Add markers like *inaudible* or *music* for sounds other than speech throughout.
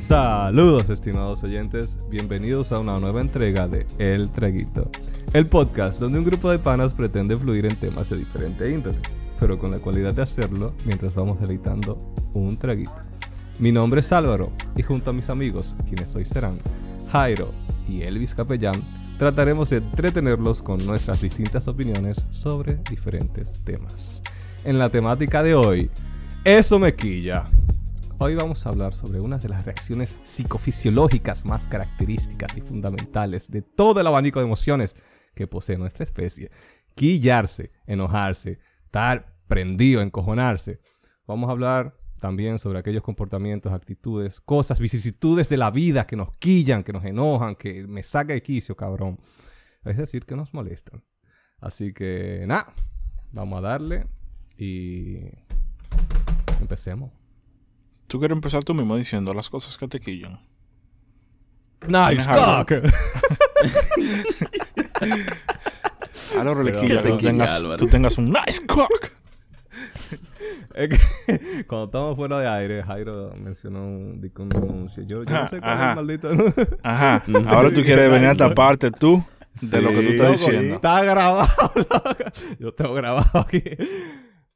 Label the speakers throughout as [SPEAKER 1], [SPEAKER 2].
[SPEAKER 1] Saludos estimados oyentes, bienvenidos a una nueva entrega de El Traguito, el podcast donde un grupo de panas pretende fluir en temas de diferente índole, pero con la cualidad de hacerlo mientras vamos deleitando un traguito. Mi nombre es Álvaro y junto a mis amigos, quienes hoy serán Jairo y Elvis Capellán, trataremos de entretenerlos con nuestras distintas opiniones sobre diferentes temas. En la temática de hoy, eso me quilla. Hoy vamos a hablar sobre una de las reacciones psicofisiológicas más características y fundamentales de todo el abanico de emociones que posee nuestra especie. Quillarse, enojarse, estar prendido, encojonarse. Vamos a hablar también sobre aquellos comportamientos, actitudes, cosas, vicisitudes de la vida que nos quillan, que nos enojan, que me saca de quicio, cabrón. Es decir, que nos molestan. Así que, nada, vamos a darle y empecemos.
[SPEAKER 2] Tú quieres empezar tú mismo diciendo las cosas que te quillan.
[SPEAKER 1] Nice cock.
[SPEAKER 2] A lo
[SPEAKER 3] ¿Qué
[SPEAKER 2] reliquilla
[SPEAKER 3] te
[SPEAKER 2] que tú tengas,
[SPEAKER 3] Álvaro?
[SPEAKER 2] tú tengas un nice cock.
[SPEAKER 1] Es que *laughs* cuando estamos fuera de aire, Jairo mencionó un, un anuncio. Yo, yo no sé cuál es el maldito anuncio.
[SPEAKER 2] Ajá. Ahora tú *laughs* quieres venir a taparte tú de lo que tú estás
[SPEAKER 1] Loco,
[SPEAKER 2] diciendo.
[SPEAKER 1] Está grabado, *laughs* loco. Yo tengo grabado aquí.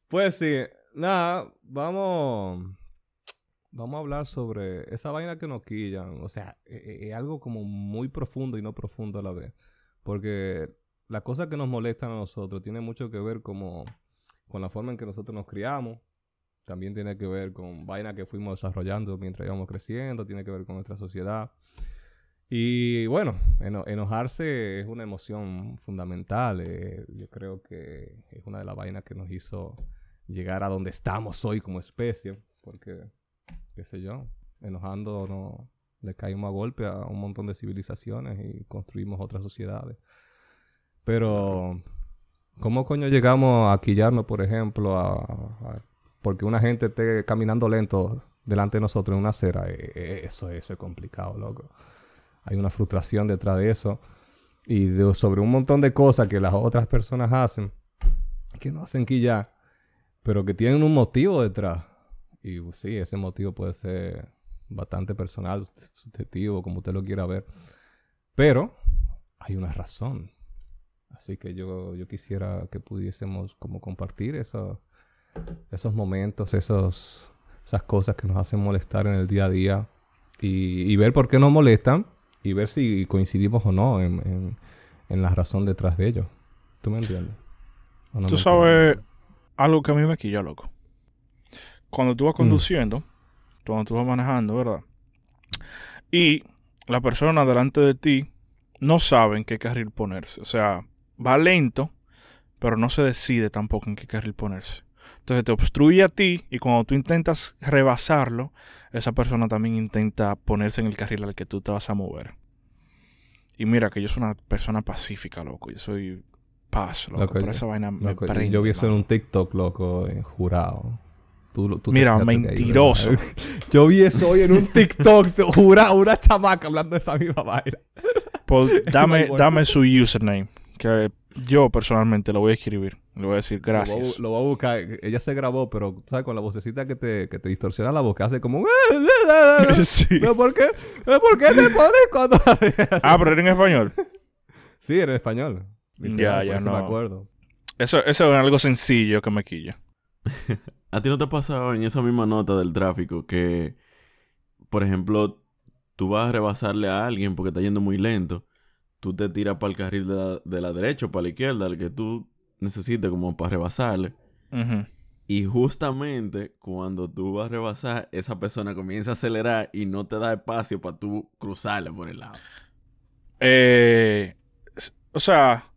[SPEAKER 1] Pues sí, nada, vamos. Vamos a hablar sobre esa vaina que nos quillan. O sea, e- e- es, algo como muy profundo y no profundo a la vez. Porque las cosas que nos molestan a nosotros tienen mucho que ver como con la forma en que nosotros nos criamos. También tiene que ver con vainas que fuimos desarrollando mientras íbamos creciendo. Tiene que ver con nuestra sociedad. Y bueno, eno- enojarse es una emoción fundamental. eh, yo creo que es una de las vainas que nos hizo llegar a donde estamos hoy como especie. Porque, qué sé yo, enojando no le caímos a golpe a un montón de civilizaciones y construimos otras sociedades. Pero, ¿cómo coño llegamos a quillarnos, por ejemplo, a, a- porque una gente esté caminando lento delante de nosotros en una acera? Eh, eh, eso, eso es complicado, loco hay una frustración detrás de eso y de- sobre un montón de cosas que las otras personas hacen que no hacen quillar, pero que tienen un motivo detrás. Y pues, sí, ese motivo puede ser bastante personal, subjetivo, como usted lo quiera ver. Pero hay una razón. Así que yo, yo quisiera que pudiésemos como compartir eso- esos momentos, esos, esas cosas que nos hacen molestar en el día a día y, y ver por qué nos molestan y ver si coincidimos o no en, en- en la razón detrás de ello. ¿Tú me entiendes? ¿O no
[SPEAKER 2] Tú
[SPEAKER 1] me
[SPEAKER 2] sabes
[SPEAKER 1] entiendes?
[SPEAKER 2] Algo que a mí me quilla, loco. Cuando tú vas conduciendo, cuando tú vas manejando, ¿verdad? Y la persona delante de ti no sabe en qué carril ponerse. O sea, va lento, pero no se decide tampoco en qué carril ponerse. Entonces te obstruye a ti y cuando tú intentas rebasarlo, esa persona también intenta ponerse en el carril al que tú te vas a mover. Y mira que yo soy una persona pacífica, loco. Yo soy paz, loco.
[SPEAKER 1] Loco,
[SPEAKER 2] pero
[SPEAKER 1] yo-
[SPEAKER 2] esa vaina me
[SPEAKER 1] Loco,
[SPEAKER 2] prende.
[SPEAKER 1] yo vi eso en un TikTok, loco, eh, jurado. Tú, tú
[SPEAKER 2] Mira,
[SPEAKER 1] ahí,
[SPEAKER 2] mentiroso. *laughs*
[SPEAKER 1] yo vi eso hoy en un TikTok, te jurado, una chamaca hablando de esa misma vaina.
[SPEAKER 2] Pues, *laughs* dame, dame su username. Que yo personalmente lo voy a escribir. Le voy a decir gracias.
[SPEAKER 1] lo voy a buscar. Ella se grabó, pero, ¿sabes? Con la vocecita que te, que te distorsiona la boca, hace como... *laughs*
[SPEAKER 2] Sí.
[SPEAKER 1] ¿Pero por qué? ¿Pero por qué te pones cuando
[SPEAKER 2] Ah, pero era en español.
[SPEAKER 1] Sí, era en español. Literal,
[SPEAKER 2] Ya, ya, no.
[SPEAKER 1] me acuerdo.
[SPEAKER 2] Eso, eso es algo sencillo que me quilla. *laughs*
[SPEAKER 3] ¿A ti no te ha pasado en esa misma nota del tráfico que, por ejemplo, tú vas a rebasarle a alguien porque está yendo muy lento? Tú te tiras para el carril de la, de la derecha o para la izquierda, el que tú necesites como para rebasarle. Y justamente cuando tú vas a rebasar, esa persona comienza a acelerar y no te da espacio para tú cruzarle por el lado.
[SPEAKER 2] Eh, o sea,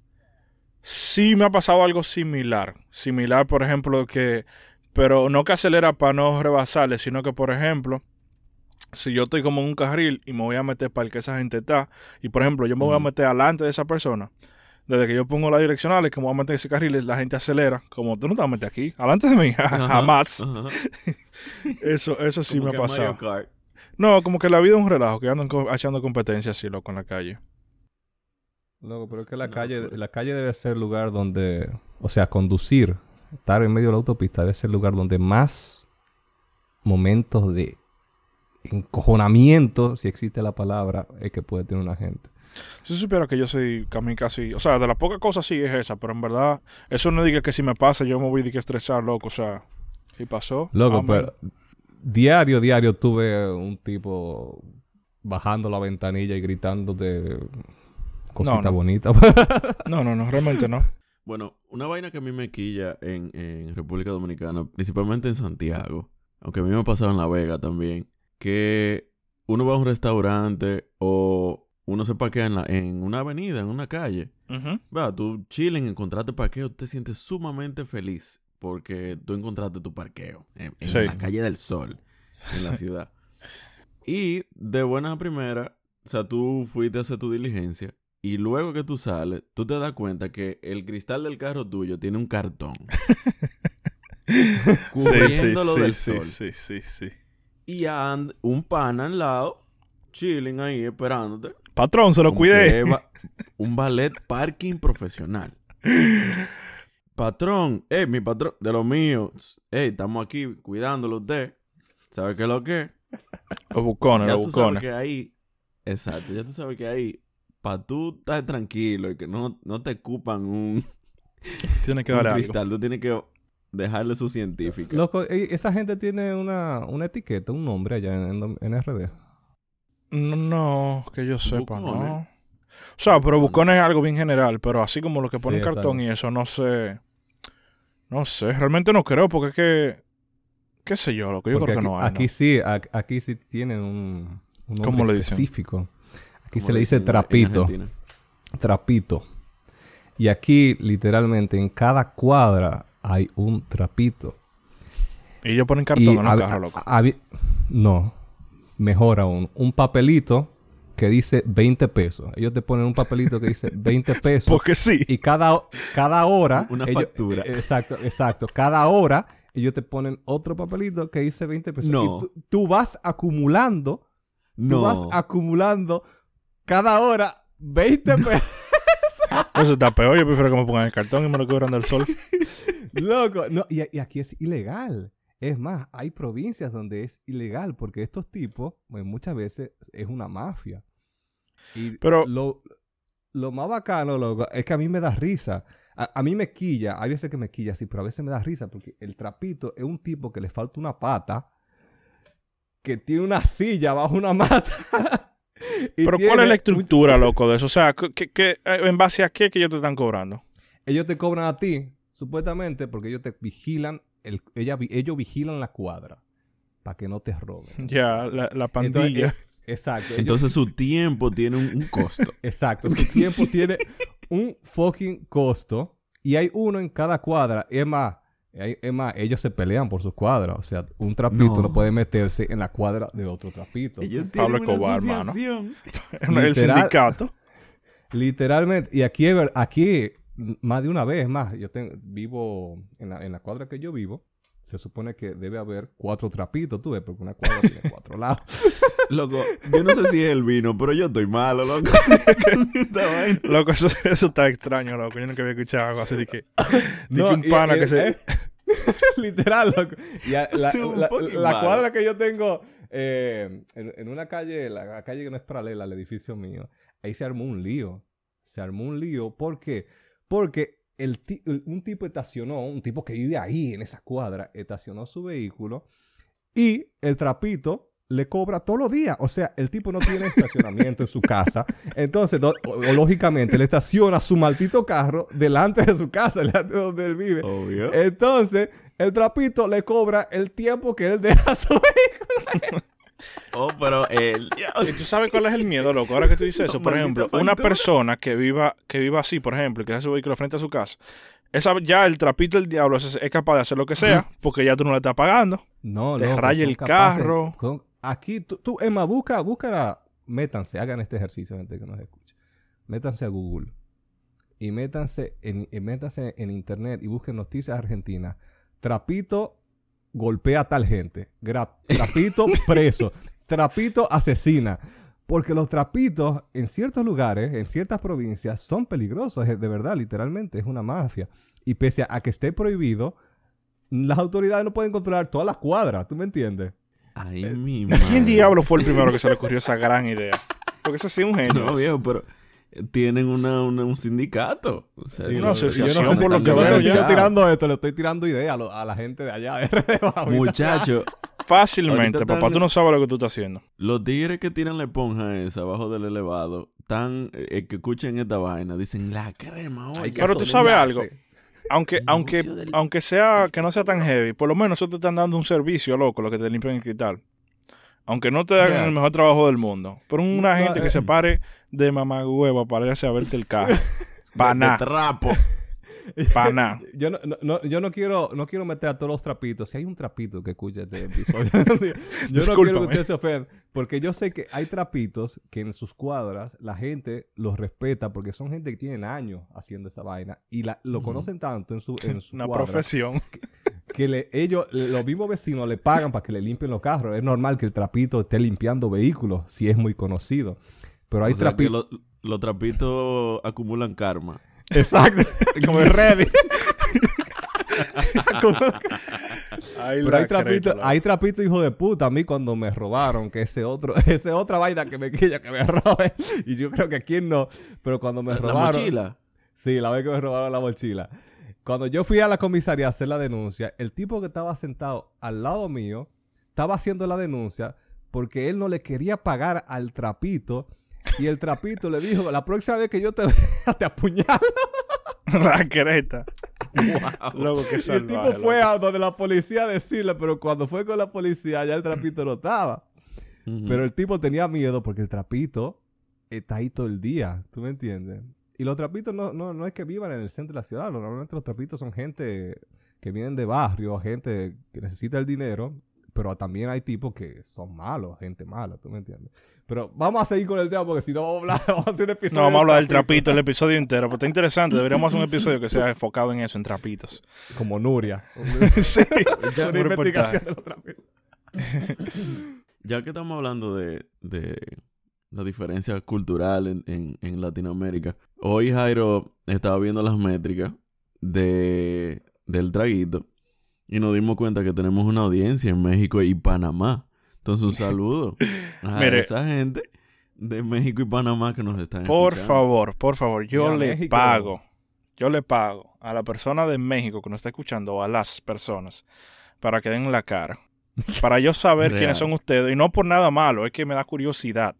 [SPEAKER 2] sí me ha pasado algo similar. Similar, por ejemplo, que... Pero no que acelera para no rebasarle, sino que, por ejemplo, si yo estoy como en un carril y me voy a meter para el que esa gente está, y por ejemplo, yo me voy a meter alante de esa persona, desde que yo pongo las direccionales, que me voy a meter en ese carril, la gente acelera, como tú no te vas a meter aquí, alante de mí, *laughs*
[SPEAKER 3] Ajá,
[SPEAKER 2] jamás.
[SPEAKER 3] ajá. *laughs*
[SPEAKER 2] Eso, eso sí
[SPEAKER 3] Como
[SPEAKER 2] me ha pasado. No, como que la vida es un relajo, que andan echando competencia así, loco, en la calle.
[SPEAKER 1] Loco, pero es que la
[SPEAKER 3] No,
[SPEAKER 1] calle, la calle debe ser el lugar donde, o sea, conducir, estar en medio de la autopista debe ser el lugar donde más momentos de encojonamiento, si existe la palabra, es que puede tener una gente.
[SPEAKER 2] Si supiera que yo soy casi casi, o sea, de las pocas cosas sí es esa, pero en verdad, eso no diga que si me pasa yo me voy a que estresar, loco, o sea, si pasó.
[SPEAKER 1] Loco, pero diario, diario tuve un tipo bajando la ventanilla y gritándote cositas
[SPEAKER 2] no.
[SPEAKER 1] bonitas. *laughs*
[SPEAKER 2] No, no, no, realmente no.
[SPEAKER 3] Bueno, una vaina que a mí me quilla en, en República Dominicana, principalmente en Santiago, aunque a mí me ha pasado en La Vega también, que uno va a un restaurante o uno se parquea en, la, en una avenida, en una calle.
[SPEAKER 2] Ujú.
[SPEAKER 3] Va, tú chilling, encontraste parqueo, te sientes sumamente feliz porque tú encontraste tu parqueo en, en
[SPEAKER 2] Sí.
[SPEAKER 3] la calle del sol, en la ciudad. *laughs* y de buena primera, o sea, tú fuiste a hacer tu diligencia y luego que tú sales, tú te das cuenta que el cristal del carro tuyo tiene un cartón. *laughs* cubriéndolo
[SPEAKER 2] sí,
[SPEAKER 3] del
[SPEAKER 2] sí,
[SPEAKER 3] sol.
[SPEAKER 2] sí, sí, sí.
[SPEAKER 3] Y and un pana al lado, chilling ahí, esperándote.
[SPEAKER 2] Patrón, se lo cuidé. *laughs*
[SPEAKER 3] un ballet parking profesional. Patrón, eh, mi patrón, de lo mío. Eh, estamos aquí cuidándolo usted. ¿Sabe qué es lo que? es?
[SPEAKER 2] Los bucones,
[SPEAKER 3] Ya
[SPEAKER 2] los
[SPEAKER 3] tú sabes
[SPEAKER 2] bucones.
[SPEAKER 3] que ahí, exacto, ya tú sabes que ahí, para tú estar tranquilo y que no, no te ocupan un, *laughs*
[SPEAKER 2] Tiene que
[SPEAKER 3] un
[SPEAKER 2] algo.
[SPEAKER 3] cristal, tú tienes que dejarle su científica.
[SPEAKER 1] Loco, e- esa gente tiene una, una etiqueta, un nombre allá en, en, en RD.
[SPEAKER 2] No, no, que yo sepa,
[SPEAKER 3] Bucones.
[SPEAKER 2] no. O sea, pero bucones es algo bien general, pero así como lo que ponen
[SPEAKER 1] Sí,
[SPEAKER 2] cartón y eso, no sé. No sé, realmente no creo, porque es que. ¿Qué sé yo? Lo que yo
[SPEAKER 1] Porque
[SPEAKER 2] creo
[SPEAKER 1] aquí,
[SPEAKER 2] que no hay.
[SPEAKER 1] aquí
[SPEAKER 2] ¿no?
[SPEAKER 1] sí, aquí sí tienen un, un nombre
[SPEAKER 2] ¿Cómo le dicen?
[SPEAKER 1] Aquí se le dice
[SPEAKER 3] en-
[SPEAKER 1] trapito. Trapito. Y aquí, literalmente, en cada cuadra hay un trapito.
[SPEAKER 2] Y ellos ponen cartón en los carros, loco.
[SPEAKER 1] no, mejor aún, un papelito que dice 20 pesos. Ellos te ponen un papelito que dice *laughs* 20 pesos.
[SPEAKER 2] Porque sí.
[SPEAKER 1] y cada, cada hora... *laughs*
[SPEAKER 3] Una
[SPEAKER 1] ellos-
[SPEAKER 3] factura.
[SPEAKER 1] eh, Exacto, exacto. Cada hora ellos te ponen otro papelito que dice 20 pesos.
[SPEAKER 3] No.
[SPEAKER 1] Y tú, tú vas acumulando, tú
[SPEAKER 3] No.
[SPEAKER 1] vas acumulando cada hora 20 pesos. *laughs*
[SPEAKER 2] Eso está peor. Yo prefiero que me pongan el cartón y me lo cubran del sol. *laughs*
[SPEAKER 1] Loco, no, y, y aquí es ilegal. Es más, hay provincias donde es ilegal porque estos tipos, pues, muchas veces es una mafia. Y
[SPEAKER 2] Pero-
[SPEAKER 1] lo, lo más bacano, loco, es que a mí me da risa. A, a mí me quilla, hay veces que me quilla, sí, pero a veces me da risa porque el trapito es un tipo que le falta una pata, que tiene una silla bajo una mata. *laughs* y
[SPEAKER 2] Pero ¿cuál es la estructura, loco, de eso? O sea, ¿qué, qué- qué- eh, ¿en base a qué que ellos te están cobrando?
[SPEAKER 1] ellos te cobran a ti, supuestamente, porque ellos te vigilan, el, ella, ellos vigilan la cuadra para que no te roben. *laughs*
[SPEAKER 2] Ya, la, la
[SPEAKER 1] Entonces,
[SPEAKER 2] pandilla.
[SPEAKER 1] eh, exacto. ellos-
[SPEAKER 3] Entonces su tiempo tiene un, un costo. *laughs*
[SPEAKER 1] exacto. Su tiempo tiene un fucking costo y hay uno en cada cuadra. Es más, es más, ellos se pelean por sus cuadras. O sea, un trapito no,
[SPEAKER 3] No.
[SPEAKER 1] puede meterse en la cuadra de otro trapito.
[SPEAKER 3] Ellos
[SPEAKER 2] Pablo Escobar, mano.
[SPEAKER 3] asociación. *laughs*
[SPEAKER 2] el
[SPEAKER 1] literal-
[SPEAKER 2] sindicato.
[SPEAKER 1] Literalmente. Y aquí, aquí más de una vez, más, yo tengo, vivo en la, en la cuadra que yo vivo. Se supone que debe haber cuatro trapitos, tú ves, porque una cuadra tiene *laughs* cuatro lados.
[SPEAKER 3] Loco, yo no sé si es el vino, pero yo estoy malo, loco. *laughs*
[SPEAKER 2] Loco, eso, eso está extraño, loco. Yo nunca había escuchado algo así de que, de
[SPEAKER 1] No,
[SPEAKER 2] que un pana que se... *laughs*
[SPEAKER 1] Literal, loco. Y a- la, cuadra que yo tengo eh, en, en una calle, la, calle que no es paralela al edificio mío, ahí se armó un lío. Se armó un lío. ¿Por qué? Porque el- un tipo estacionó, un tipo que vive ahí en esa cuadra, estacionó su vehículo y el trapito le cobra todos los días. O sea, el tipo no tiene estacionamiento en su casa. Entonces, do- o- o lógicamente, le estaciona su maldito carro delante de su casa, delante de donde él vive.
[SPEAKER 3] Obvio.
[SPEAKER 1] Entonces, el trapito le cobra el tiempo que él deja su vehículo.
[SPEAKER 3] Oh, pero el...
[SPEAKER 2] ¿Y tú sabes cuál es el miedo, loco? Ahora que tú dices eso, *laughs* por ejemplo, una persona que viva, que viva así, por ejemplo, y que deja su vehículo frente a su casa, esa, ya el trapito del diablo es, es capaz de hacer lo que sea, porque ya tú no le estás pagando.
[SPEAKER 1] No,
[SPEAKER 2] Te
[SPEAKER 1] no.
[SPEAKER 2] raya el
[SPEAKER 1] capaces-
[SPEAKER 2] carro.
[SPEAKER 1] con- aquí, tú, tú, Emma, busca, busca, métanse, hagan este ejercicio, gente que nos escucha. Métanse a Google y métanse en, y métanse en internet y busquen noticias argentinas. Trapito golpea a tal gente. Gra- trapito *laughs* preso. Trapito asesina. Porque los trapitos en ciertos lugares, en ciertas provincias, son peligrosos. es De verdad, literalmente, es una mafia. Y pese a que esté prohibido, las autoridades no pueden controlar todas las cuadras, ¿tú me entiendes?
[SPEAKER 3] Ay,
[SPEAKER 1] Eh,
[SPEAKER 3] mi
[SPEAKER 2] ¿Quién
[SPEAKER 3] madre.
[SPEAKER 2] diablo fue el primero que se le ocurrió esa gran idea? Porque eso sí es un genio.
[SPEAKER 3] No, viejo, pero tienen una, una- un sindicato. O sea,
[SPEAKER 1] Sí,
[SPEAKER 3] eso-
[SPEAKER 2] no, sí,
[SPEAKER 1] yo no sé
[SPEAKER 2] por lo que veo
[SPEAKER 1] yo estoy tirando esto, le estoy tirando ideas a, lo- a la gente de allá. *laughs*
[SPEAKER 3] Muchacho,
[SPEAKER 2] Fácilmente, papá,
[SPEAKER 3] están-
[SPEAKER 2] tú no sabes lo que tú estás haciendo.
[SPEAKER 3] los tigres que tiran la esponja esa abajo del elevado, tan eh, que escuchen esta vaina, dicen la crema, oye.
[SPEAKER 2] Pero tú sabes algo. Aunque, aunque,
[SPEAKER 3] del-
[SPEAKER 2] aunque sea que no sea tan heavy, por lo menos eso te están dando un servicio, loco, lo que te limpian el cristal. Aunque no te hagan el mejor trabajo del mundo. Pero una
[SPEAKER 1] No,
[SPEAKER 2] gente
[SPEAKER 1] eh.
[SPEAKER 2] que se pare de mamagüeva para irse a verte el carro. Pa'
[SPEAKER 3] de
[SPEAKER 2] nada,
[SPEAKER 3] trapo. *laughs*
[SPEAKER 2] pa' nada.
[SPEAKER 1] Yo no, no, no- yo no quiero, no quiero meter a todos los trapitos. Si hay un trapito que escucha este episodio, *laughs* yo no quiero que ustedes se ofendan. Porque yo sé que hay trapitos que en sus cuadras la gente los respeta porque son gente que tienen años haciendo esa vaina y la- lo conocen tanto en su, en su *laughs*
[SPEAKER 2] Una
[SPEAKER 1] cuadra
[SPEAKER 2] profesión.
[SPEAKER 1] que le, ellos, los mismos vecinos le pagan para que le limpien los carros. Es normal que el trapito esté limpiando vehículos si es muy conocido. Pero hay trapitos.
[SPEAKER 3] lo- los trapitos acumulan karma.
[SPEAKER 1] Exacto. *laughs* Como el *laughs* ready. *laughs* Como-
[SPEAKER 2] Ay,
[SPEAKER 1] Pero
[SPEAKER 2] la
[SPEAKER 1] hay trapitos,
[SPEAKER 2] creta,
[SPEAKER 1] hay trapitos, hijo de puta, a mí cuando me robaron, que ese otro, esa otra vaina que me quilla que me robe. Y yo creo que aquí no. Pero cuando me
[SPEAKER 3] La
[SPEAKER 1] robaron.
[SPEAKER 3] mochila.
[SPEAKER 1] Sí, la vez que me robaron la mochila. Cuando yo fui a la comisaría a hacer la denuncia, el tipo que estaba sentado al lado mío estaba haciendo la denuncia porque él no le quería pagar al trapito. Y el trapito le dijo, la próxima vez que yo te *laughs* vea, te apuñalo. *laughs*
[SPEAKER 2] La creta. Loco, qué
[SPEAKER 1] Y el
[SPEAKER 2] salvaje,
[SPEAKER 1] tipo fue
[SPEAKER 2] loco.
[SPEAKER 1] a donde la policía a decirle, pero cuando fue con la policía ya el trapito no estaba. Pero el tipo tenía miedo porque el trapito está ahí todo el día, ¿tú me entiendes? Y los trapitos no, no, no es que vivan en el centro de la ciudad, normalmente los trapitos son gente que vienen de barrio, gente que necesita el dinero, pero también hay tipos que son malos, gente mala, ¿tú me entiendes? Pero vamos a seguir con el tema porque si no vamos a hablar, *laughs* vamos a hacer un episodio.
[SPEAKER 2] No, vamos a hablar del
[SPEAKER 1] trapito.
[SPEAKER 2] el episodio entero. Pero está interesante. Deberíamos hacer un episodio que sea enfocado en eso, en trapitos.
[SPEAKER 1] Como Nuria. *laughs*
[SPEAKER 2] sí. *laughs*
[SPEAKER 1] Una
[SPEAKER 2] un
[SPEAKER 1] investigación de los trapitos.
[SPEAKER 3] Ya que estamos hablando de, de la diferencia cultural en, en, en Latinoamérica, hoy Jairo estaba viendo las métricas de, del traguito y nos dimos cuenta que tenemos una audiencia en México y Panamá. Entonces, un saludo *laughs* a
[SPEAKER 2] Mire.
[SPEAKER 3] esa gente de México y Panamá que nos están
[SPEAKER 2] Por
[SPEAKER 3] escuchando.
[SPEAKER 2] favor, por favor, yo le
[SPEAKER 1] México.
[SPEAKER 2] pago. Yo le pago a la persona de México que nos está escuchando o a las personas para que den la cara. Para yo saber *laughs*
[SPEAKER 3] Real.
[SPEAKER 2] quiénes son ustedes. Y no por nada malo, es que me da curiosidad.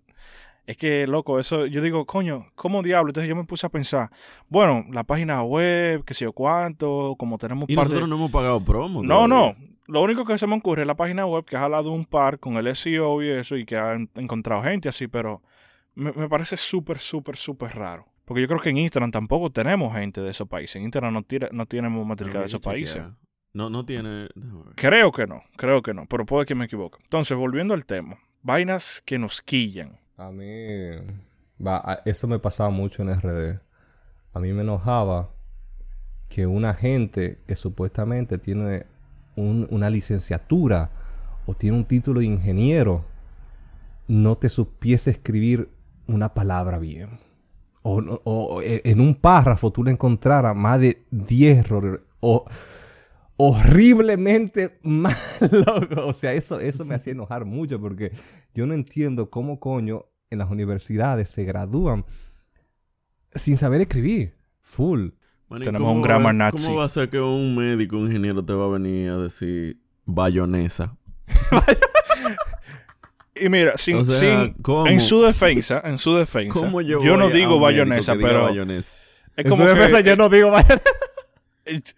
[SPEAKER 2] Es que, loco, eso, yo digo, coño, ¿cómo diablo? Entonces yo me puse a pensar, bueno, la página web, qué sé yo cuánto, como tenemos
[SPEAKER 3] Y
[SPEAKER 2] par de-
[SPEAKER 3] nosotros no hemos pagado promo.
[SPEAKER 2] No, no. Lo único que se me ocurre es la página web que ha jalado un par con el SEO y eso y que han encontrado gente así, pero me, me parece súper, súper, súper raro. Porque yo creo que en Instagram tampoco tenemos gente de esos países. En Instagram no, tira- no tenemos métrica de esos países.
[SPEAKER 3] No, no tiene...
[SPEAKER 2] Creo que no, creo que no, pero puede que me equivoque. Entonces, volviendo al tema, vainas que nos quillan.
[SPEAKER 1] A mí, va, eso me pasaba mucho en RD. A mí me enojaba que una gente que supuestamente tiene un- una licenciatura o tiene un título de ingeniero no te supiese escribir una palabra bien. O, no- o e- en un párrafo tú le encontraras más de 10 errores. O horriblemente *laughs* mal. O sea, eso, eso me hacía enojar mucho porque yo no entiendo cómo coño en las universidades se gradúan sin saber escribir. Full.
[SPEAKER 3] Bueno, ¿y
[SPEAKER 2] Tenemos un
[SPEAKER 3] va-
[SPEAKER 2] grammar nazi.
[SPEAKER 3] ¿Cómo va a ser que un médico, un ingeniero te va a venir a decir bayonesa?
[SPEAKER 2] Y mira, sin,
[SPEAKER 3] O sea,
[SPEAKER 2] sin- en su defensa, en su defensa,
[SPEAKER 3] ¿Cómo yo,
[SPEAKER 2] yo no digo bayonesa, pero
[SPEAKER 3] bayonesa?
[SPEAKER 2] es
[SPEAKER 1] En
[SPEAKER 2] como
[SPEAKER 1] su defensa,
[SPEAKER 2] que
[SPEAKER 1] yo no digo vaya.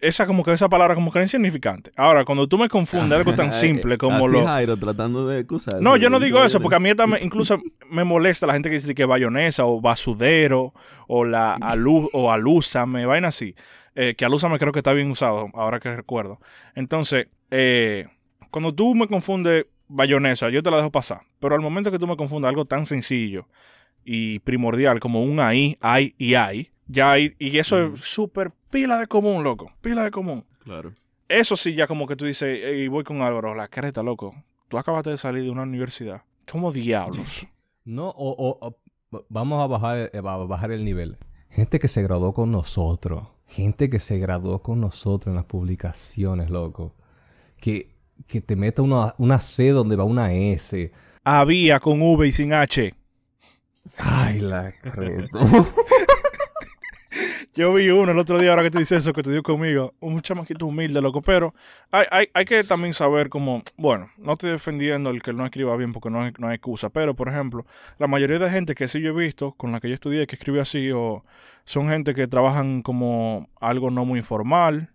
[SPEAKER 2] Esa como que esa palabra como que es insignificante. Ahora, cuando tú me confundes algo tan simple *laughs* como
[SPEAKER 3] Así
[SPEAKER 2] lo
[SPEAKER 3] Jairo tratando de excusarse.
[SPEAKER 2] No, yo no digo eso, porque a mí me- incluso me molesta la gente que dice que bayonesa o basudero o la alu, o alúzame, vaina así. Eh, que alúzame creo que está bien usado, ahora que recuerdo. Entonces, eh, cuando tú me confundes bayonesa, yo te la dejo pasar. Pero al momento que tú me confundas algo tan sencillo y primordial como un ahí, hay y hay, ya hay, y eso es súper pila de común, loco, pila de común.
[SPEAKER 3] Claro.
[SPEAKER 2] Eso sí, ya como que tú dices, y voy con Álvaro, la creta, loco. Tú acabaste de salir de una universidad. ¿Cómo diablos? *laughs*
[SPEAKER 1] No, o, o- o- vamos a bajar, eh, a bajar el nivel. Gente que se graduó con nosotros. Gente que se graduó con nosotros en las publicaciones, loco. que, que te meta una, una C donde va una S.
[SPEAKER 2] Había con V y sin H.
[SPEAKER 1] Ay, la credo. *laughs*
[SPEAKER 2] Yo vi uno el otro día, ahora que te dices eso, que te dio conmigo. Un chamaquito humilde, loco. Pero hay, hay, hay que también saber como... Bueno, no estoy defendiendo el que no escriba bien porque no hay, no hay excusa. Pero, por ejemplo, la mayoría de gente que sí yo he visto, con la que yo estudié, que escribe así, o son gente que trabajan como algo no muy formal,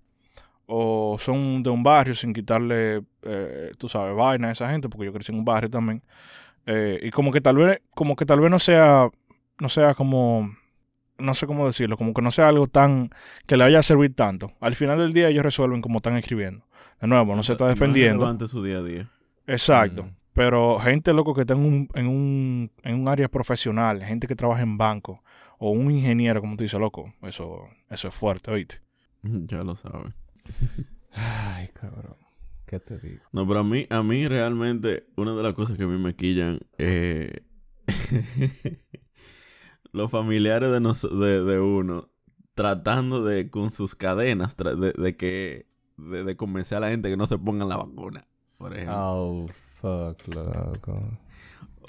[SPEAKER 2] o son de un barrio sin quitarle, eh, tú sabes, vaina a esa gente, porque yo crecí en un barrio también. Eh, y como que tal vez, como que tal vez no sea, no sea como no sé cómo decirlo, como que no sea algo tan que le vaya a servir tanto. Al final del día ellos resuelven como están escribiendo. De nuevo, no se está defendiendo.
[SPEAKER 3] No es su día a día.
[SPEAKER 2] Exacto.
[SPEAKER 1] Mm.
[SPEAKER 2] Pero gente loco que está en un, en, un, en un área profesional, gente que trabaja en banco, o un ingeniero, como tú dices, loco, eso, eso es fuerte, ¿oíste? *laughs*
[SPEAKER 3] Ya lo sabes.
[SPEAKER 1] Ay, cabrón. ¿Qué te digo?
[SPEAKER 3] No, pero a mí, a mí realmente, una de las cosas que a mí me quillan, eh, *laughs* los familiares de, nos- de, de uno tratando de, con sus cadenas, de, de que, de, convencer a la gente que no se pongan la vacuna, por ejemplo.
[SPEAKER 1] Oh, fuck, loco.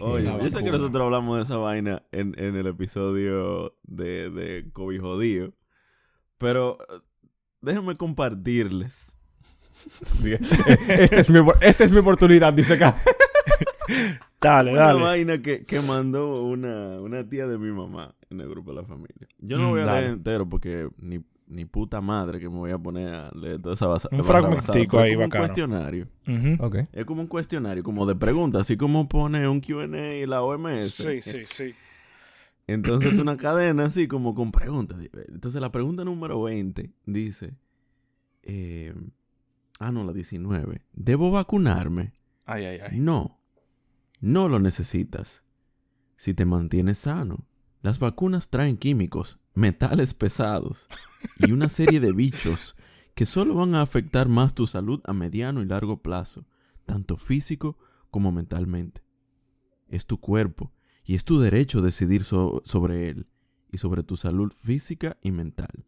[SPEAKER 3] Oye, yo sé que nosotros hablamos de esa vaina en, en el episodio de, de COVID jodido, pero eh, déjenme compartirles. *laughs*
[SPEAKER 1] Esta es, mi, esta es mi oportunidad, dice acá. *laughs* *laughs*
[SPEAKER 2] Dale,
[SPEAKER 3] Una
[SPEAKER 2] dale.
[SPEAKER 3] vaina que, que mandó una, una tía de mi mamá en el grupo de la familia. Yo no
[SPEAKER 2] Mm,
[SPEAKER 3] voy a
[SPEAKER 2] dale.
[SPEAKER 3] leer entero porque ni, ni puta madre que me voy a poner a leer toda esa basa,
[SPEAKER 2] Un fragmentico ahí
[SPEAKER 3] es como un cuestionario.
[SPEAKER 2] Ujú.
[SPEAKER 1] Ok.
[SPEAKER 3] Es como un cuestionario, como de preguntas, así como pone un Q&A y la OMS.
[SPEAKER 2] Sí, sí, sí.
[SPEAKER 3] Entonces es *clears throat* una cadena así como con preguntas. Entonces la pregunta número 20 dice... eh, ah, no, la 19. ¿Debo vacunarme?
[SPEAKER 2] Ay, ay, ay.
[SPEAKER 3] No, no lo necesitas. Si te mantienes sano, las vacunas traen químicos, metales pesados y una serie de bichos que solo van a afectar más tu salud a mediano y largo plazo, tanto físico como mentalmente. Es tu cuerpo y es tu derecho decidir so- sobre él y sobre tu salud física y mental.